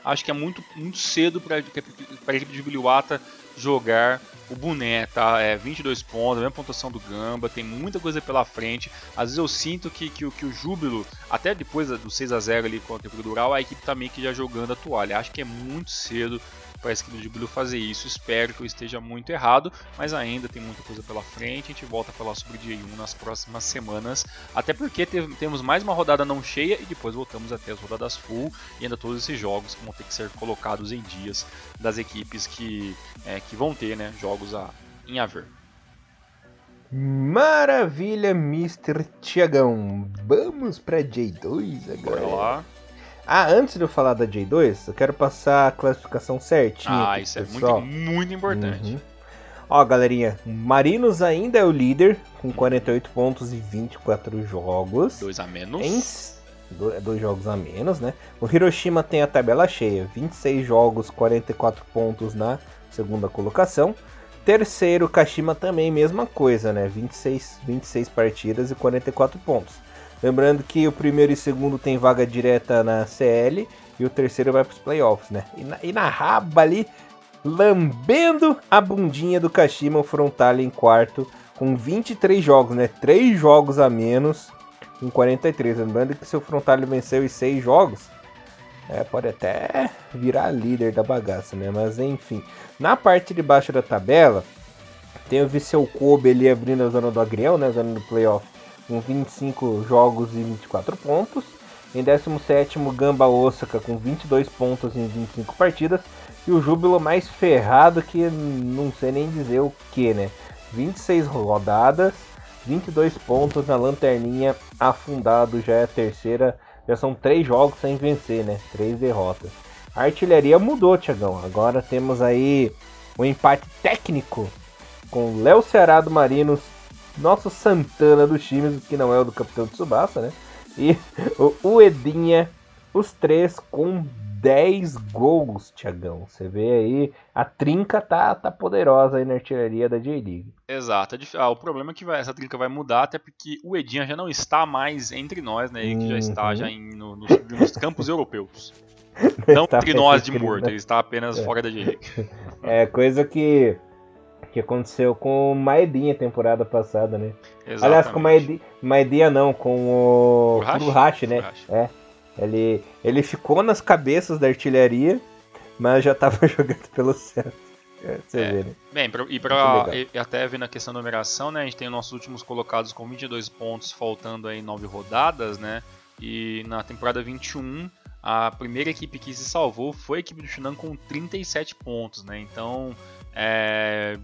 acho que é muito, muito cedo para a equipe de Jubiluata jogar o boné, tá? É 22 pontos, a mesma pontuação do Gamba, tem muita coisa pela frente. Às vezes eu sinto que, que, que o Júbilo, até depois do 6 a 0 ali contra o Dural, a equipe tá meio que já jogando a toalha. Acho que é muito cedo para a equipe do Blue fazer isso. Espero que eu esteja muito errado, mas ainda tem muita coisa pela frente. A gente volta a falar sobre J1 nas próximas semanas, até porque temos mais uma rodada não cheia e depois voltamos até as rodadas full e ainda todos esses jogos que vão ter que ser colocados em dias das equipes que, é, que vão ter né, jogos a, em haver. Maravilha, Mr. Tiagão. Vamos para J2 agora. Bora lá. Ah, antes de eu falar da J2, eu quero passar a classificação certinha. Ah, isso é muito, muito importante. Uhum. Ó, galerinha, Marinos ainda é o líder, com 48 pontos e 24 jogos. Dois a menos. Em... Dois jogos a menos, né? O Hiroshima tem a tabela cheia, 26 jogos, 44 pontos na segunda colocação. Terceiro, Kashima também, mesma coisa, né? 26, 26 partidas e 44 pontos. Lembrando que o primeiro e segundo tem vaga direta na CL e o terceiro vai para os playoffs, né? E na, e na, raba ali, lambendo a bundinha do Kashima, o Frontale em quarto, com 23 jogos, né? 3 jogos a menos, com 43. Lembrando que se o Frontale venceu os 6 jogos, é, pode até virar líder da bagaça, né? Mas enfim. Na parte de baixo da tabela, tem o Viseu Kobe ali abrindo a zona do agrião, né? A zona do playoff, com 25 jogos e 24 pontos. Em 17, Gamba Osaka com 22 pontos em 25 partidas. E o Júbilo mais ferrado que não sei nem dizer o que, né? 26 rodadas, 22 pontos na lanterninha, afundado já é a terceira já são três jogos sem vencer, né? Três derrotas. A artilharia mudou, Tiagão. Agora temos aí um empate técnico com Léo Ceará do Marinos, nosso Santana dos times, que não é o do capitão de Subasa, né? E o Edinha, os três com 10 gols, Tiagão. Você vê aí, a trinca tá, tá poderosa aí na artilharia da J-League. Exato. É ah, o problema é que vai, essa trinca vai mudar, até porque o Edinha já não está mais entre nós, né? Ele que já uhum. está já em, no, nos, nos campos europeus. Não entre nós de morto, né? ele está apenas é. fora da J-League. É, coisa que que aconteceu com o Maedinha temporada passada, né? Exatamente. Aliás, com o Maedinha não, com o Furuhashi, né? É. Ele, ele ficou nas cabeças da artilharia, mas já estava jogando pelo centro. É, você é, vê, né? Bem, pra, e, pra, e, até vendo a questão da numeração, né? A gente tem os nossos últimos colocados com 22 pontos, faltando aí 9 rodadas, né? E na temporada 21, a primeira equipe que se salvou foi a equipe do Shunan com 37 pontos, né? Então, é,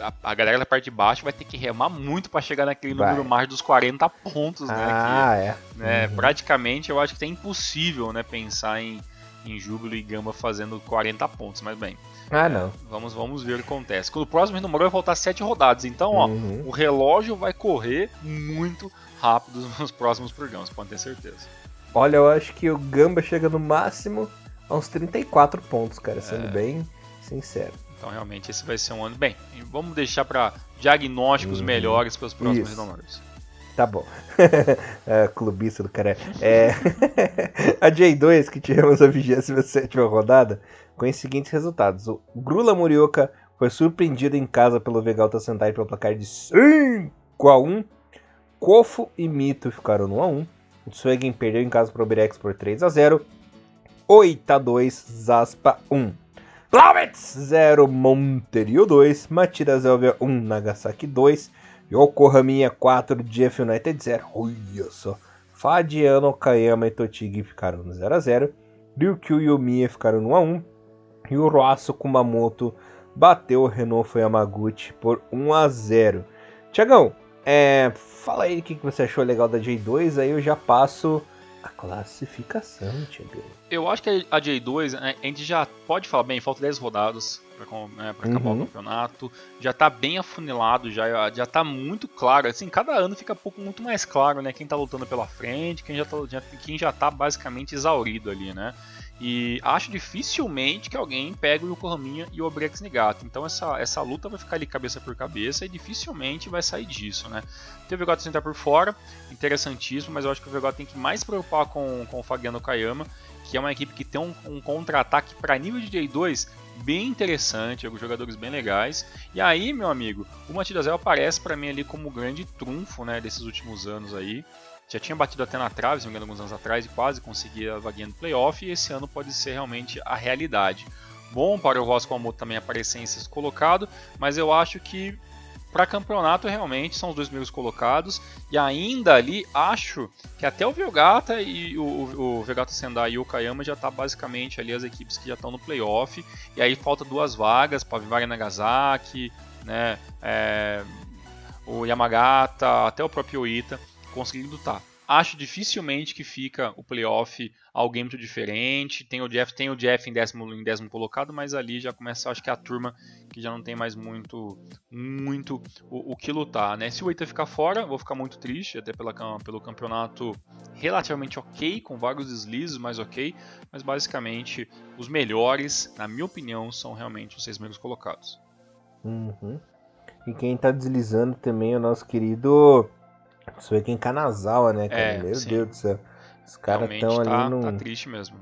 a, a, galera da parte de baixo vai ter que remar muito para chegar naquele vai. número mais dos 40 pontos, né? Ah, que, é. Né, uhum. Praticamente eu acho que é impossível, né, pensar em, em Júbilo e Gamba fazendo 40 pontos, mas bem. Ah, não. Vamos, vamos ver o que acontece. Quando o próximo número vai faltar 7 rodadas, então, ó, uhum. o relógio vai correr muito rápido nos próximos programas, pode ter certeza. Olha, eu acho que o Gamba chega no máximo a uns 34 pontos, cara, sendo é... bem sincero. Então realmente esse vai ser um ano. Bem, vamos deixar para diagnósticos uhum. melhores para os próximos renomadores. Tá bom. é, clubista do cara. É... a J2, que tivemos a 27 rodada, com os seguintes resultados: o Grula Murioka foi surpreendido em casa pelo Vegalta Sentai pelo placar de 5 a 1 Kofo e Mito ficaram no 1x1. O Tsuegen perdeu em casa para o Birex por 3 a 0 8 a 2 Zaspa 1. Plavets 0, Monterio 2, Matida Zelvia 1, Nagasaki 2, Yokohama 4, Jeff United 0. Olha só. Fadiano, Kayama e Totigi ficaram no 0x0. Ryukyu e Omiya ficaram no 1x1. E o Roasso Kumamoto bateu o Renault Yamaguchi por 1x0. Tiagão, é, fala aí o que você achou legal da J2, aí eu já passo a classificação, Tiagão. Eu acho que a J2, né, a gente já pode falar bem, falta 10 rodadas para né, acabar uhum. o campeonato. Já tá bem afunilado, já, já tá muito claro. Assim, cada ano fica um pouco muito mais claro, né? Quem tá lutando pela frente, quem já tá, já, quem já tá basicamente exaurido ali, né? E acho dificilmente que alguém pegue o Yokohama e o Obrex Nigato. Então essa, essa luta vai ficar ali cabeça por cabeça e dificilmente vai sair disso, né? Tem o Vegato sentar por fora, interessantíssimo, mas eu acho que o Vegato tem que mais se preocupar com, com o Fagiano Kayama, que é uma equipe que tem um, um contra-ataque para nível de J2 bem interessante, alguns jogadores bem legais. E aí, meu amigo, o Matidazel aparece para mim ali como grande trunfo, né, desses últimos anos aí já tinha batido até na trave, se não me engano, alguns anos atrás, e quase conseguia a vaguinha no playoff, e esse ano pode ser realmente a realidade. Bom para o Ross Kumamoto também aparecer em sexto colocado, mas eu acho que para campeonato realmente são os dois primeiros colocados, e ainda ali acho que até o Velgata e o, o, o Velgata Sendai e o Kayama já tá basicamente ali as equipes que já estão no playoff, e aí falta duas vagas para Vivari Nagasaki, né, é, o Yamagata, até o próprio Ita conseguindo lutar. Acho dificilmente que fica o playoff alguém muito diferente. Tem o Jeff, tem o Jeff em décimo, em décimo colocado, mas ali já começa, acho que a turma que já não tem mais muito, muito o, o que lutar, né? Se o Eita ficar fora, vou ficar muito triste, até pela, pelo campeonato relativamente ok, com vários deslizes, mas ok. Mas basicamente os melhores, na minha opinião, são realmente os seis primeiros colocados. Uhum. E quem está deslizando também é o nosso querido Você vê que em Kanazawa, né, cara? É, Meu sim. Deus do céu. Os caras estão tá, ali num. tá triste mesmo.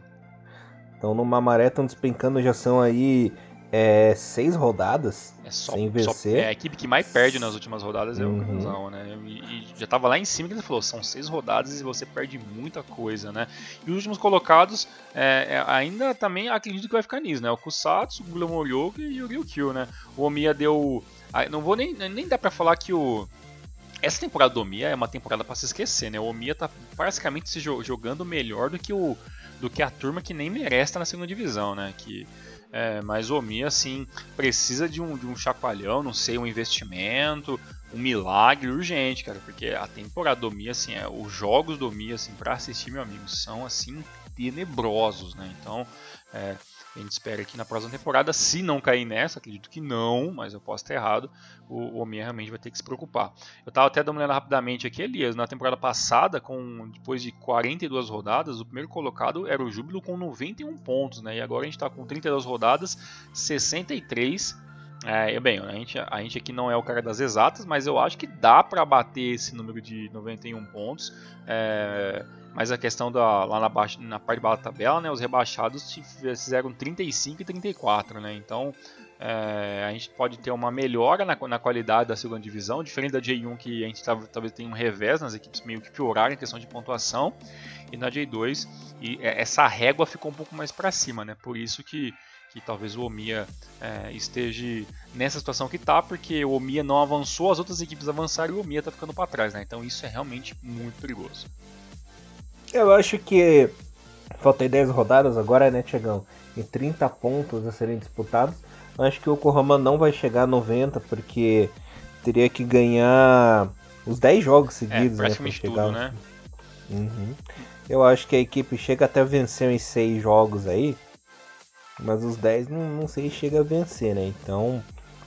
Estão numa maré, estão despencando, já são aí é, seis rodadas É só, sem só- vencer. é, a equipe que mais perde nas últimas rodadas é Uhum. o Canzão, né? E, e já tava lá em cima que ele falou, são seis rodadas e você perde muita coisa, né? E os últimos colocados é, é, ainda também acredito que vai ficar nisso, né? O Kusatsu, o Gula Morioka e o Ryukyu, né? O Omiya deu... ah, Não vou nem, nem dar pra falar que o... Essa temporada do Omiya é uma temporada pra se esquecer, né? O Omiya tá praticamente se jo- jogando melhor do que, o, do que a turma que nem merece estar na segunda divisão, né? Que, é, mas o Omiya, assim, precisa de um, de um chacoalhão, não sei, um investimento, um milagre urgente, cara, porque a temporada do Omiya, assim, é, os jogos do Omiya, assim, pra assistir, meu amigo, são, assim, tenebrosos, né? Então, é, a gente espera que na próxima temporada, se não cair nessa, acredito que não, mas eu posso estar errado, o, o realmente vai ter que se preocupar. Eu tava até dando uma olhada rapidamente aqui, Elias, na temporada passada, com depois de 42 rodadas, o primeiro colocado era o Júbilo com 91 pontos, né? E agora a gente está com 32 rodadas, 63. É, bem, a gente, a gente aqui não é o cara das exatas, mas eu acho que dá para bater esse número de 91 pontos. É, mas a questão da, lá na, baixa, na parte de baixo da tabela, né, os rebaixados fizeram 35 e 34, né? Então é, a gente pode ter uma melhora na, na, qualidade da segunda divisão, diferente da J1 que a gente talvez tenha um revés nas equipes meio que pioraram em questão de pontuação, e na J2 e essa régua ficou um pouco mais para cima, né? Por isso que, que talvez o Omiya é, esteja nessa situação que tá, porque o Omiya não avançou, as outras equipes avançaram e o Omiya tá ficando para trás, né? Então isso é realmente muito perigoso. Eu acho que faltam 10 rodadas agora, né, Tiagão? E 30 pontos a serem disputados. Eu acho que o Yokohama não vai chegar a 90, porque teria que ganhar os 10 jogos seguidos, é, praticamente né? tudo, né? Uhum. Eu acho que a equipe chega até vencer em 6 jogos aí, mas os 10 não, não sei se chega a vencer, né? Então,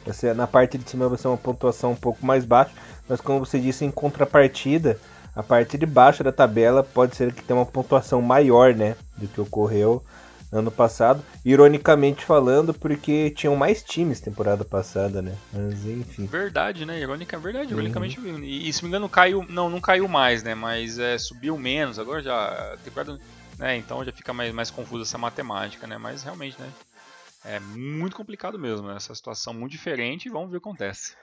você, na parte de cima vai ser uma pontuação um pouco mais baixa, mas como você disse, em contrapartida, a parte de baixo da tabela pode ser que tenha uma pontuação maior, né, do que ocorreu ano passado. Ironicamente falando, porque tinham mais times temporada passada, né? Mas enfim. Verdade, né? Irônica, verdade, ironicamente. Uhum. E, e, se me engano, caiu. Não, não caiu mais, né? Mas é, subiu menos. Agora já. Temporada, né? Então já fica mais, mais confusa essa matemática, né? Mas realmente, né? É muito complicado mesmo, né? Essa situação muito diferente e vamos ver o que acontece.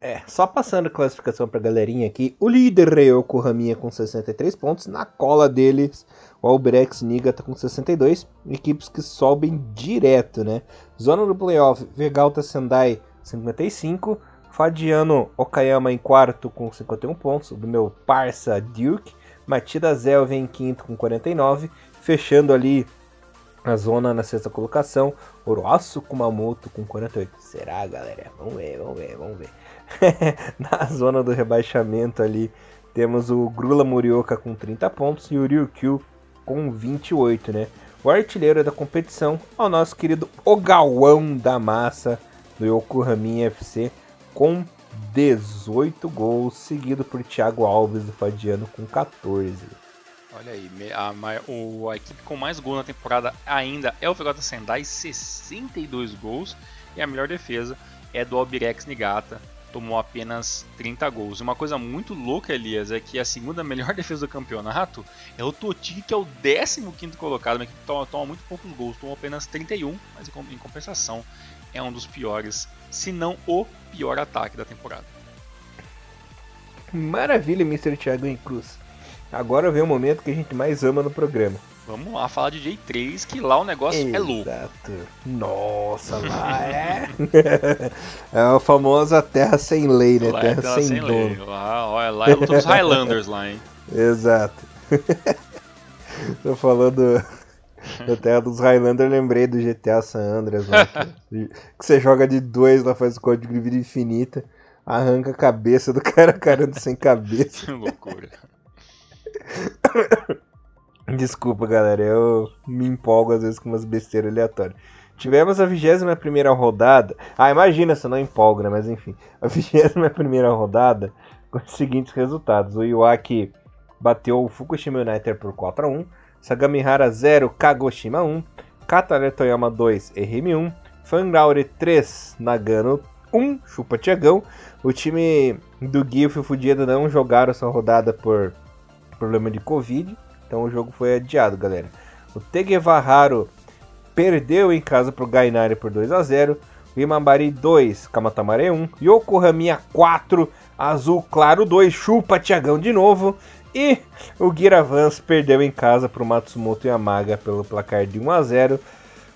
É, só passando a classificação pra galerinha aqui, o líder é o Kohaminha com 63 pontos, na cola deles o Albrex Niga tá com 62, equipes que sobem direto, né? Zona do playoff, Vegalta Sendai 55, Fadiano Okayama em quarto com 51 pontos, do meu parça Duke, Matida Zelva em quinto com 49, fechando ali a zona na sexta colocação, Oroaço Kumamoto com 48. Será, galera? Vamos ver, vamos ver, vamos ver. na zona do rebaixamento ali temos o Grula Morioka com 30 pontos e o Ryukyu com 28, né? O artilheiro da competição é o nosso querido Ogawão da Massa do Yokohama FC com 18 gols, seguido por Thiago Alves do Fadiano com 14. Olha aí, a, a, a, equipe com mais gols na temporada ainda é o Vegalta Sendai, 62 gols, e a melhor defesa é do Albirex Nigata, tomou apenas 30 gols. Uma coisa muito louca, Elias, é que a segunda melhor defesa do campeonato é o Totigi, que é o 15 colocado, uma equipe que toma, toma muito poucos gols, tomou apenas 31, mas em compensação é um dos piores, se não o pior ataque da temporada. Maravilha, Mr. Thiago em Cruz. Agora vem o momento que a gente mais ama no programa. Vamos lá falar de J3, que lá o negócio Exato. é louco. Nossa, lá é. é a famosa terra sem lei, né? Lá terra, é terra sem, sem lei. Lá, olha, lá é luta dos Highlanders lá, hein? Exato. Tô falando da terra dos Highlanders, lembrei do GTA San Andreas lá. que, que você joga de dois, lá faz o código de vida infinita, arranca a cabeça do cara carando sem cabeça. Que loucura. Desculpa, galera, eu me empolgo às vezes com umas besteiras aleatórias. Tivemos a 21 rodada. Ah, imagina se não empolgo, né? Mas enfim. A 21 rodada com os seguintes resultados: o Iwaki bateu o Fukushima United por 4x1, Sagamihara 0, Kagoshima 1, Katare Toyama 2, RM1, Fangraure 3, Nagano 1, chupa Tiagão. O time do Gif e Fudido não jogaram essa rodada por problema de Covid, então o jogo foi adiado, galera. O Tegevarraro perdeu em casa pro Gainari por 2 a 0 o Imambari 2, Kamatamare 1, Yokohama 4, Azul Claro 2, chupa Tiagão de novo. E o Giravans perdeu em casa para o Matsumoto Yamaga pelo placar de 1 a 0.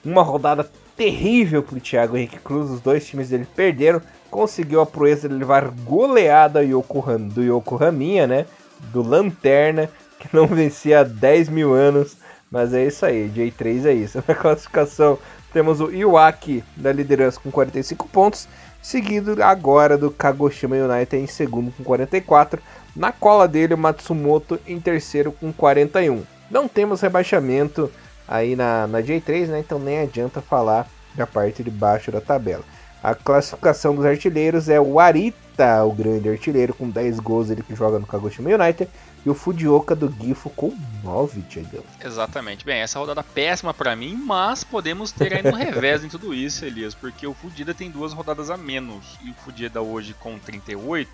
Uma rodada terrível para o Thiago Henrique Cruz, os dois times dele perderam. Conseguiu a proeza de levar goleada do Yokohaminha, né? Do Lanterna, que não vencia há 10 mil anos. Mas é isso aí, J3 é isso. Na classificação temos o Iwaki na liderança com 45 pontos, seguido agora do Kagoshima United em segundo com 44. Na cola dele, o Matsumoto em terceiro com 41. Não temos rebaixamento aí na, na J3, né? Então nem adianta falar da parte de baixo da tabela. A classificação dos artilheiros é o Arita, o grande artilheiro, com 10 gols, ele que joga no Kagoshima United, e o Fudioka do Gifo com 9, Tiagão. Exatamente. Bem, essa rodada péssima para mim, mas podemos ter aí no revés em tudo isso, Elias, porque o Fudida tem duas rodadas a menos, e o Fudida hoje com 38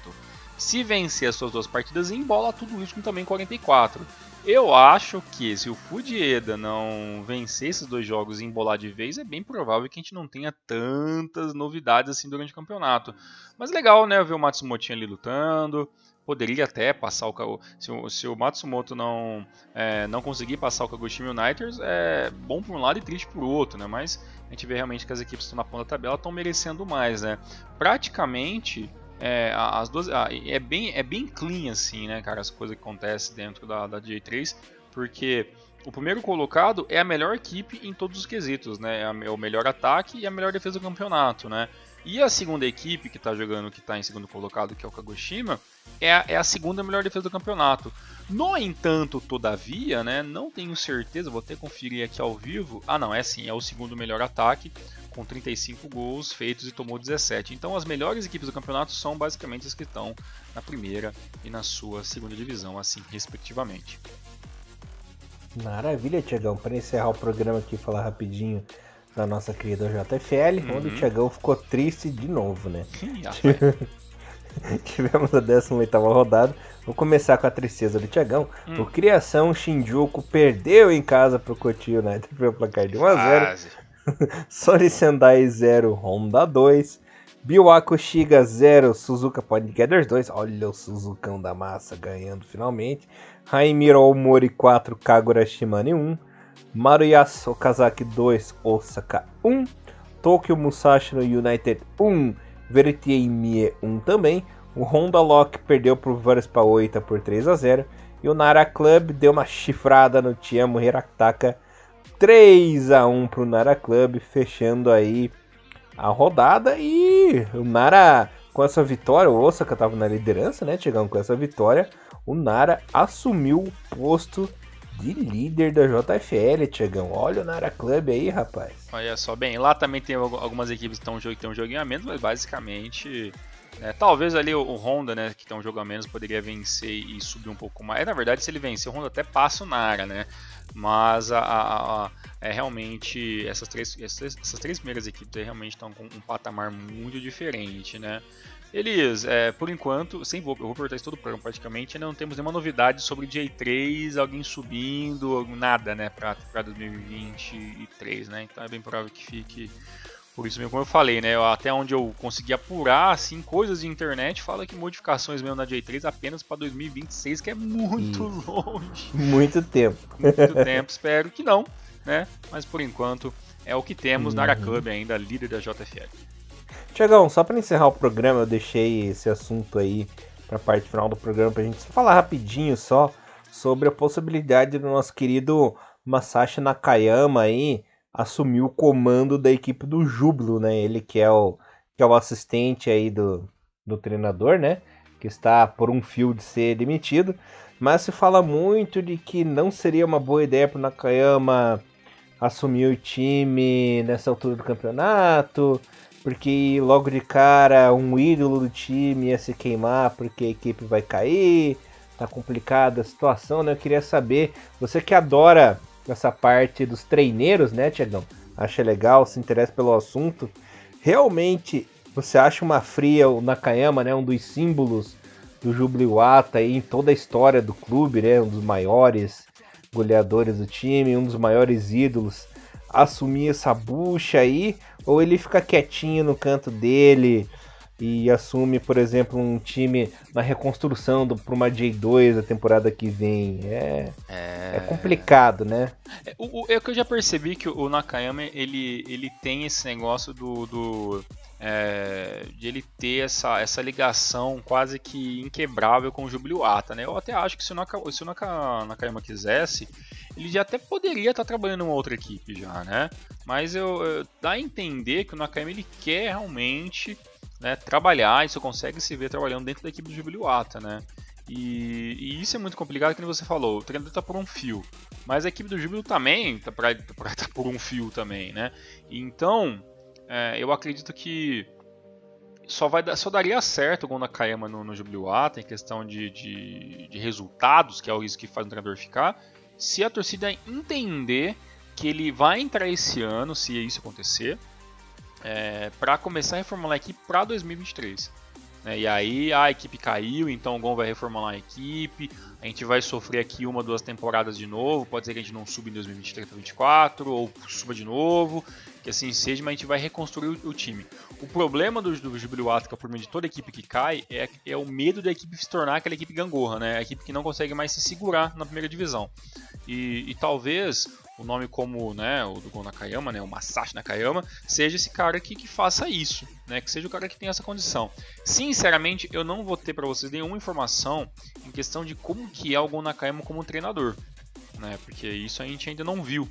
se vencer as suas duas partidas, embola tudo isso com também 44. Eu acho que se o Fudieda não vencer esses dois jogos e embolar de vez, é bem provável que a gente não tenha tantas novidades assim durante o campeonato. Mas legal, né, ver o Matsumoto ali lutando. Poderia até passar o se o, se o Matsumoto não é, não conseguir passar o Kagoshima United, é bom por um lado e triste por outro, né? Mas a gente vê realmente que as equipes que estão na ponta da tabela estão merecendo mais, né? Praticamente é, as duas, é, bem, é bem clean assim, né, cara, as coisas que acontecem dentro da, da J3, porque o primeiro colocado é a melhor equipe em todos os quesitos, né, é, é o melhor ataque e a melhor defesa do campeonato, né. E a segunda equipe que está jogando, que está em segundo colocado, que é o Kagoshima, é a, é a, segunda melhor defesa do campeonato. No entanto, todavia, né, não tenho certeza, vou até conferir aqui ao vivo. Ah, não, é sim, é o segundo melhor ataque com 35 gols feitos e tomou 17. Então as melhores equipes do campeonato são basicamente as que estão na primeira e na sua segunda divisão, assim, respectivamente. Maravilha, Tiagão. Para encerrar o programa aqui, falar rapidinho da nossa querida JFL, uhum. onde o Tiagão ficou triste de novo, né? Tivemos a 18 rodada. Vou começar com a tristeza do Tiagão. Hum. O Criação Shinjuku perdeu em casa pro Cotil, né? Teve o placar de 1x0. Sony Sendai 0, Honda 2. Biwako Shiga 0, Suzuka Podgather 2. Olha o Suzukão da massa ganhando finalmente. Raimiro Omori 4, Kagura Shimane 1. Maruyasu Okazaki 2, Osaka 1. Tokyo Musashi no United 1. Veritiei Mie 1 também. O Honda Lock perdeu para o Varspa 8 por 3 a 0. E o Nara Club deu uma chifrada no Tiamo Hirataka 3 a 1 pro Nara Club, fechando aí a rodada e o Nara com essa vitória, o Osaka estava na liderança, né? Chegando com essa vitória, o Nara assumiu o posto de líder da JFL, Tiagão. Olha o Nara Club aí, rapaz. Olha só, bem, lá também tem algumas equipes que estão tem um joguinho a menos, mas basicamente é, talvez ali o, Honda, né, que tem um jogo a menos, poderia vencer e subir um pouco mais. Na verdade, se ele vencer, o Honda até passa o Nara, né? Mas a, a, a, é realmente essas três, essas, essas três primeiras equipes realmente estão com um patamar muito diferente, né? Elias, é, por enquanto, sem vou, eu vou perguntar isso todo o programa praticamente, ainda não temos nenhuma novidade sobre J3, alguém subindo, nada, né, para 2023, né? Então é bem provável que fique por isso mesmo, como eu falei, né? Até onde eu consegui apurar, assim, coisas de internet, fala que modificações mesmo na J3 apenas para 2026, que é muito isso. longe. Muito tempo. Muito tempo, espero que não, né? Mas por enquanto é o que temos na Aracub ainda, líder da JFL. Tiagão, só para encerrar o programa, eu deixei esse assunto aí para a parte final do programa para a gente falar rapidinho só sobre a possibilidade do nosso querido Masashi Nakayama aí assumiu o comando da equipe do Júbilo, né? Ele que é o, que é o assistente aí do, do treinador, né? Que está por um fio de ser demitido. Mas se fala muito de que não seria uma boa ideia para Nakayama assumir o time nessa altura do campeonato, porque logo de cara um ídolo do time ia se queimar porque a equipe vai cair. Tá complicada a situação, né? Eu queria saber, você que adora essa parte dos treineiros, né, Tiagão? Acha legal, se interessa pelo assunto. Realmente você acha uma fria o Nakayama, né, um dos símbolos do Jubiluata aí em toda a história do clube, né, um dos maiores goleadores do time, um dos maiores ídolos, assumir essa bucha aí, ou ele fica quietinho no canto dele e assume, por exemplo, um time na reconstrução para uma J2 a temporada que vem. É, é... é complicado, né? É, o, é que eu já percebi que o Nakayama ele, ele tem esse negócio do, do é, de ele ter essa, essa ligação quase que inquebrável com o Jubiluata, né? Eu até acho que se o, Naka, se o Naka, Nakayama quisesse, ele já até poderia estar trabalhando em uma outra equipe já, né? Mas eu, eu dá a entender que o Nakayama ele quer realmente né, trabalhar, isso consegue se ver trabalhando dentro da equipe do Jubiluata, né? E, e, isso é muito complicado, como você falou, o treinador está por um fio, mas a equipe do Júbilo também está tá por um fio também, né? Então, é, eu acredito que só, vai, só daria certo o gol Nakayama no, no Jubiluata em questão de, de, de, resultados, que é o isso que faz o treinador ficar, se a torcida entender que ele vai entrar esse ano, se isso acontecer, é, para começar a reformular a equipe para 2023. Né? E aí a equipe caiu, então o Gon vai reformular a equipe. A gente vai sofrer aqui uma, duas temporadas de novo. Pode ser que a gente não suba em 2023 para 2024 ou suba de novo que assim seja, mas a gente vai reconstruir o, o time. O problema do, do Jubiluato, que é o problema de toda equipe que cai, é, é o medo da equipe se tornar aquela equipe gangorra, né? A equipe que não consegue mais se segurar na primeira divisão. E, e talvez o nome como né, o do Gon Nakayama, né, o Masashi Nakayama, seja esse cara aqui que faça isso, né, que seja o cara que tenha essa condição. Sinceramente, eu não vou ter para vocês nenhuma informação em questão de como que é o Gon Nakayama como treinador, né, porque isso a gente ainda não viu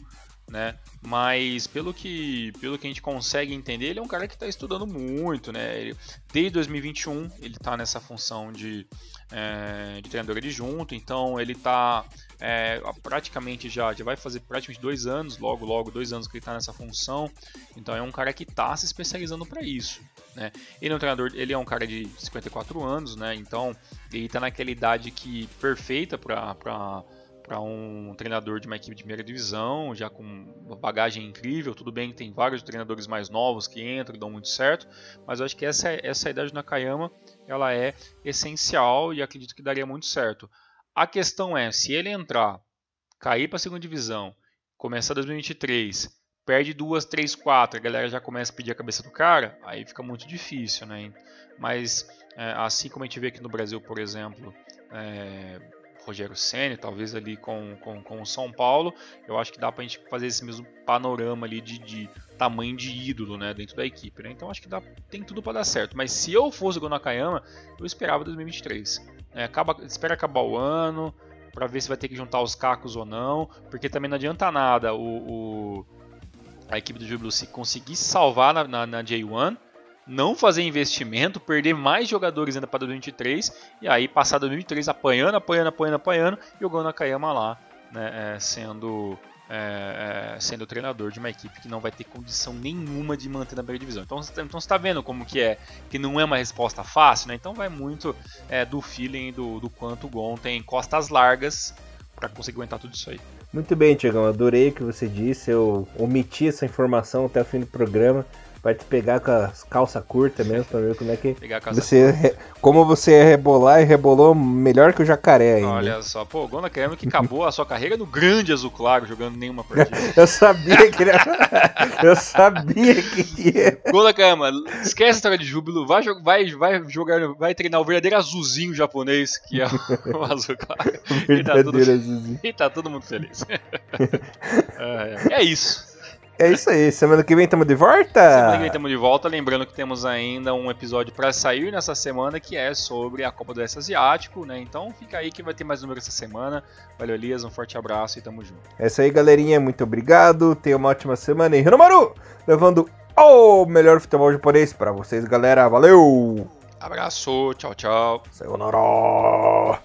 né? Mas pelo que, pelo que a gente consegue entender, ele é um cara que está estudando muito, né? Ele, desde 2021 ele está nessa função de, é, de treinador adjunto, então ele está é, praticamente já, já vai fazer praticamente dois anos, logo logo dois anos que ele está nessa função, então é um cara que está se especializando para isso, né? Ele é um treinador, ele é um cara de 54 anos, né? Então ele está naquela idade que perfeita para para um treinador de uma equipe de primeira divisão, já com uma bagagem incrível. Tudo bem que tem vários treinadores mais novos que entram e dão muito certo, mas eu acho que essa, essa idade do Nakayama ela é essencial e acredito que daria muito certo. A questão é, se ele entrar, cair para a segunda divisão, começar 2023, perde duas, três, quatro, a galera já começa a pedir a cabeça do cara, aí fica muito difícil, né? Mas é, assim como a gente vê aqui no Brasil, por exemplo, é, Rogério Senna, talvez ali com, com, com o São Paulo, eu acho que dá pra gente fazer esse mesmo panorama ali de, de tamanho de ídolo né, dentro da equipe. Né? Então acho que dá, tem tudo para dar certo. Mas se eu fosse o Gonakayama, eu esperava 2023. É, acaba, espera acabar o ano, para ver se vai ter que juntar os cacos ou não, porque também não adianta nada o, o a equipe do Júbilo se conseguir salvar na, na, na J1 não fazer investimento, perder mais jogadores ainda para 2023 e aí passar 2023 apanhando, apanhando, apanhando, apanhando e o Gon Nakayama lá, né, é, sendo é, é, sendo treinador de uma equipe que não vai ter condição nenhuma de manter na primeira divisão. Então, então você está vendo como que é, que não é uma resposta fácil, né? Então vai muito é, do feeling do, do quanto o Gon tem costas largas para conseguir aguentar tudo isso aí. Muito bem, Tiagão, adorei o que você disse. Eu omiti essa informação até o fim do programa. Vai te pegar com as calças curtas mesmo pra ver como é que. Pegar você re... Como você ia rebolar e rebolou melhor que o jacaré ainda. Olha só, pô, o Gona Cameron que acabou a sua carreira no grande azul claro, jogando nenhuma partida. Eu sabia que ele Eu sabia que ia. Gona esquece a história de júbilo, vai, vai, vai jogar, vai treinar o verdadeiro azulzinho japonês, que é o, azul claro. O verdadeiro e tá azulzinho. E tá todo mundo feliz. é, é isso. É isso aí. Semana que vem estamos de volta? Semana que vem estamos de volta. Lembrando que temos ainda um episódio para sair nessa semana que é sobre a Copa do Oeste Asiático, né? Então fica aí que vai ter mais número essa semana. Valeu, Elias. Um forte abraço e tamo junto. É isso aí, galerinha. Muito obrigado. Tenha uma ótima semana em Renomaru, levando o melhor futebol japonês para vocês, galera. Valeu! Abraço. Tchau, tchau. Sayonara.